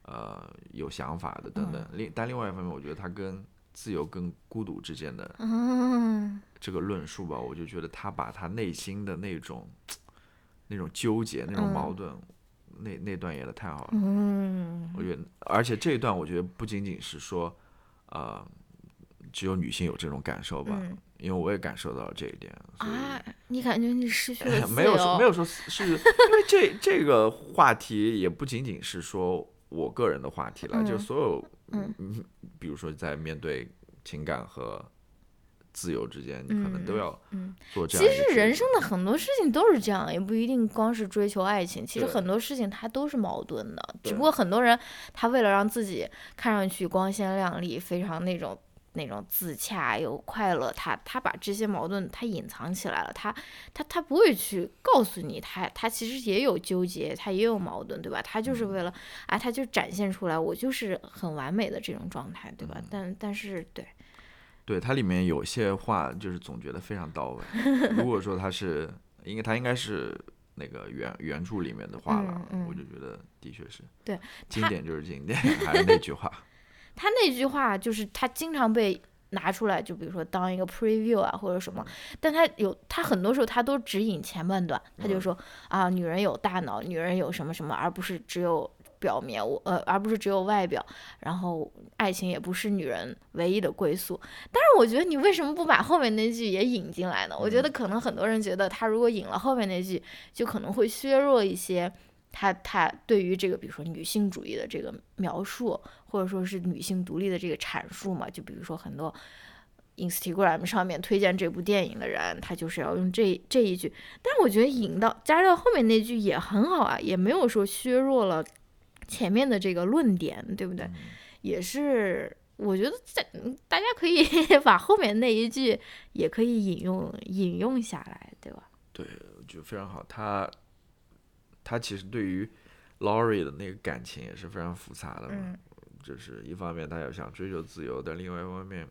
呃有想法的等嗯等，另但另外一方面，我觉得他跟自由跟孤独之间的嗯这个论述吧，我就觉得他把他内心的那种那种纠结、那种矛嗯盾，那那段演的太好了。嗯我觉得，而且这一段我觉得不仅仅是说，呃，只有女性有这种感受吧，嗯因为我也感受到了这一点，所以、啊，你感觉你失去了？没有说没有说是，因为这这个话题也不仅仅是说我个人的话题了，就嗯所有，嗯。嗯，比如说在面对情感和自由之间，你可能都嗯要嗯做这其样一个抉择实人生的很多事情都是这样，也不一定光是追求爱情。其实很多事情它都是矛盾的，只不过很多人他为了让自己看上去光鲜亮丽，非常那种那种自洽又快乐，他他把这些矛盾他隐藏起来了，他他他不会去告诉你，他他其实也有纠结，他也有矛盾，对吧？他就是嗯为了啊，他就展现出来，我就是很完美的这种状态，对吧？嗯但但是对，对他里面有些话就是总结的非常到位。如果说他是，应该他应该是那个原原著里面的话了，嗯嗯我就觉得的确是，对经典就是经典，还是那句话，他那句话就是他经常被拿出来，就比如说当一个 preview 啊或者什么，但他有他很多时候他都只引前半段，他就嗯说啊，女人有大脑，女人有什么什么，而不是只有表面，我呃，而不是只有外表，然后爱情也不是女人唯一的归宿。但是我觉得你为什么不把后面那句也引进来呢？我觉得可能很多人觉得他如果引了后面那句，就可能会削弱一些。他他对于这个，比如说女性主义的这个描述，或者说是女性独立的这个阐述嘛，就比如说很多 Instagram 上面推荐这部电影的人，他就是要用这这一句。但我觉得引到加到后面那句也很好啊，也没有说削弱了前面的这个论点，对不对？嗯也是，我觉得在嗯大家可以 把后面那一句也可以引用引用下来，对吧？对，我觉得非常好。他他其实对于 Laurie 的那个感情也是非常复杂的嘛，嗯。就是一方面他也想追求自由，但另外一方面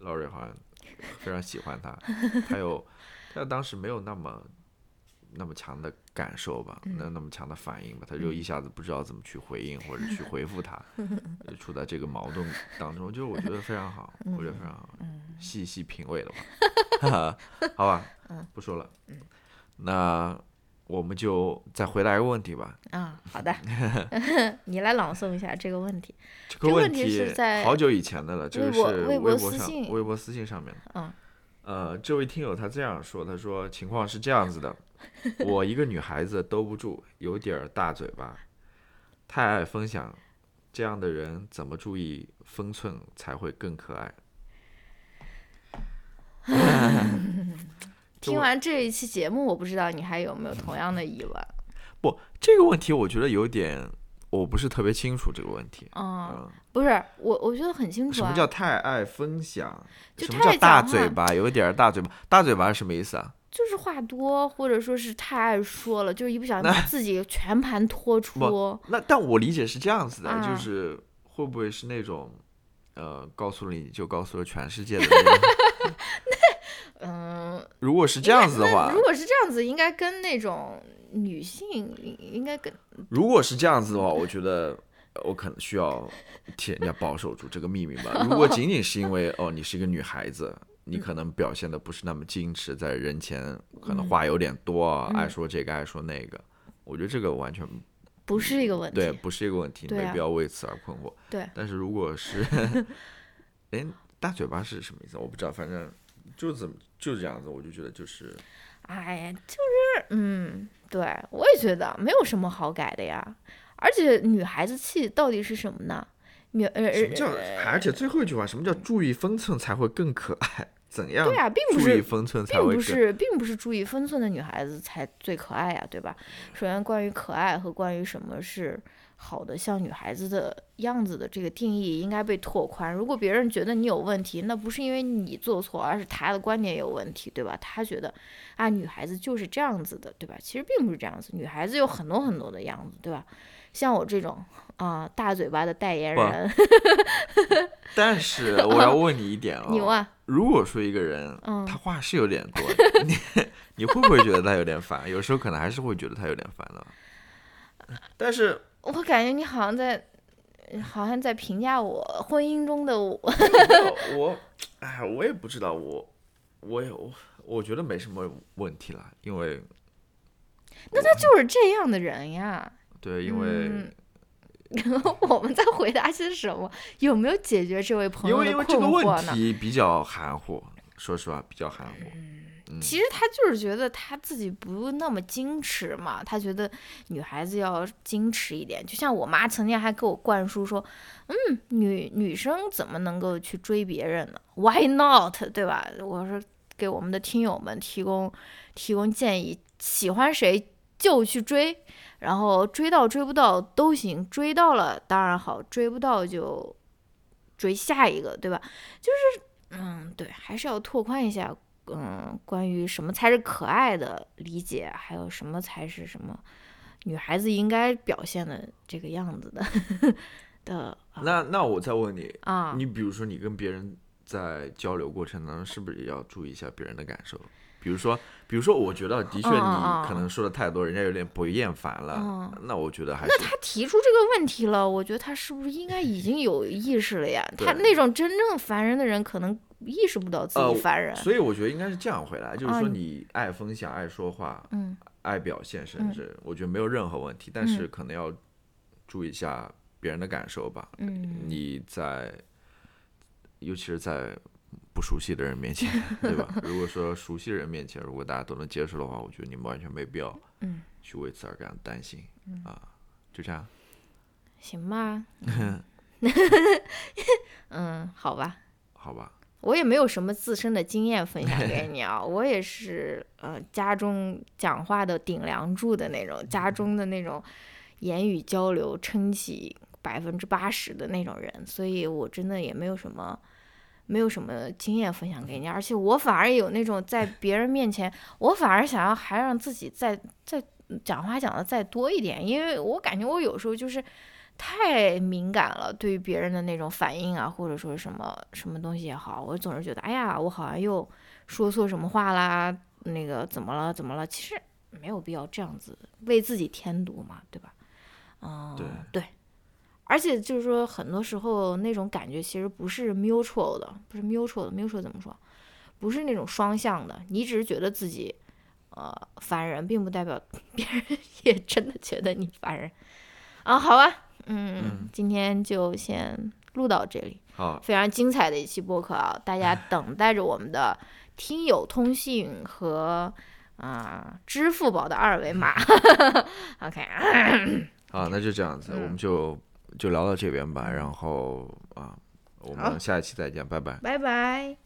，Laurie 好像非常喜欢他，他有他当时没有那么那么强的感受吧，那那么强的反应吧，他就一下子不知道怎么去回应或者去回复他，就处在这个矛盾当中，就是我觉得非常好，我觉得非常好，细细品味的话，好吧，不说了，那我们就再回答一个问题吧。啊，好的 你来朗诵一下这个问题。这个问题是在好久以前的了，这个是微博上私信微博私信上面的。嗯呃，这位听友他这样说，他说情况是这样子的，我一个女孩子兜不住，有点儿大嘴巴，太爱分享，这样的人怎么注意分寸才会更可爱？这听完这一期节目，我不知道你还有没有同样的疑问？不，这个问题我觉得有点，我不是特别清楚这个问题。嗯，嗯，不是，我我觉得很清楚啊。什么叫太爱分享？就什么叫大嘴巴？有一点儿大嘴巴，大嘴巴是什么意思啊？就是话多，或者说是太爱说了，就是一不小心把自己全盘托出。那但我理解是这样子的，啊就是会不会是那种，呃，告诉了你就告诉了全世界的 那种？嗯，如果是这样子的话如，果是这样子，应该跟那种女性应该跟如果是这样子的话，我觉得我可能需要替人家保守住这个秘密吧。如果仅仅是因为哦，你是一个女孩子。你可能表现的不是那么矜持，在人前可能话有点多，啊，嗯爱说这个爱说那个，我觉得这个完全不是一个问题。对，不是一个问题，啊没必要为此而困惑。对但是如果是，哎，大嘴巴是什么意思？我不知道，反正就怎么就这样子，我就觉得就是哎呀，就是嗯，对我也觉得没有什么好改的呀。而且女孩子气到底是什么呢？女呃什么叫，呃而且最后一句话，什么叫注意分寸才会更可爱？怎样？对啊，并不是注意分寸才并不是并不是注意分寸的女孩子才最可爱呀，对吧？首先，关于可爱和关于什么是好的像女孩子的样子的这个定义应该被拓宽。如果别人觉得你有问题，那不是因为你做错，而是他的观点有问题，对吧？他觉得啊，女孩子就是这样子的，对吧？其实并不是这样子，女孩子有很多很多的样子，对吧？像我这种啊、大嘴巴的代言人，但是 我要问你一点哦，你问，如果说一个人，嗯他话是有点多，你你会不会觉得他有点烦？有时候可能还是会觉得他有点烦的。但是我感觉你好像在。好像在评价我婚姻中的我，我我，哎，我也不知道，我我也我我觉得没什么问题啦，因为那他就是这样的人呀。对，因为、嗯 我们在回答些什么？有没有解决这位朋友的为因为这个困惑呢？问题比较含糊，说实话比较含糊。嗯其实他就是觉得他自己不那么矜持嘛，他觉得女孩子要矜持一点。就像我妈曾经还给我灌输说，嗯，女女生怎么能够去追别人呢？Why not？对吧？我说给我们的听友们提供提供建议，喜欢谁就去追，然后追到追不到都行，追到了当然好，追不到就追下一个，对吧？就是嗯，对，还是要拓宽一下。嗯，关于什么才是可爱的理解，还有什么才是什么女孩子应该表现的这个样子的 的那那我再问你，啊，你比如说你跟别人在交流过程当中，是不是也要注意一下别人的感受？比如说，比如说，我觉得的确你可能说的太多，人家有点不厌烦了。嗯那我觉得还是那他提出这个问题了，我觉得他是不是应该已经有意识了呀？他那种真正烦人的人，可能意识不到自呃己烦人。所以我觉得应该是这样回来，就是啊说你爱分享、爱说话、嗯爱表现，甚嗯至我觉得没有任何问题，但是嗯可能要注意一下别人的感受吧。嗯，你在，尤其是在不熟悉的人面前，对吧？如果说熟悉的人面前，如果大家都能接受的话，我觉得你们完全没必要嗯去为此而感到担心啊。就这样，行吧。嗯，好吧。好吧？我也没有什么自身的经验分享给你啊，我也是呃家中讲话的顶梁柱的那种，家中的那种言语交流撑起百分之八十的那种人，所以我真的也没有什么没有什么经验分享给你，而且我反而有那种在别人面前，我反而想要还让自己再再讲话讲的再多一点，因为我感觉我有时候就是。太敏感了，对于别人的那种反应啊，或者说什么什么东西也好，我总是觉得，哎呀，我好像又说错什么话啦，那个怎么了，怎么了？其实没有必要这样子为自己添堵嘛，对吧？嗯，对而且就是说，很多时候那种感觉其实不是 mutual 的，不是 mutual 的，mutual 怎么说？不是那种双向的，你只是觉得自己呃烦人，并不代表 别人也真的觉得你烦人啊。好吧，嗯，嗯今天就先录到这里，好，非常精彩的一期播客啊，大家 等待着我们的听友通信和啊、支付宝的二维码。OK，好，那就这样子，我嗯们就就聊到这边吧。然后啊，我们下一期再见，拜拜。拜拜。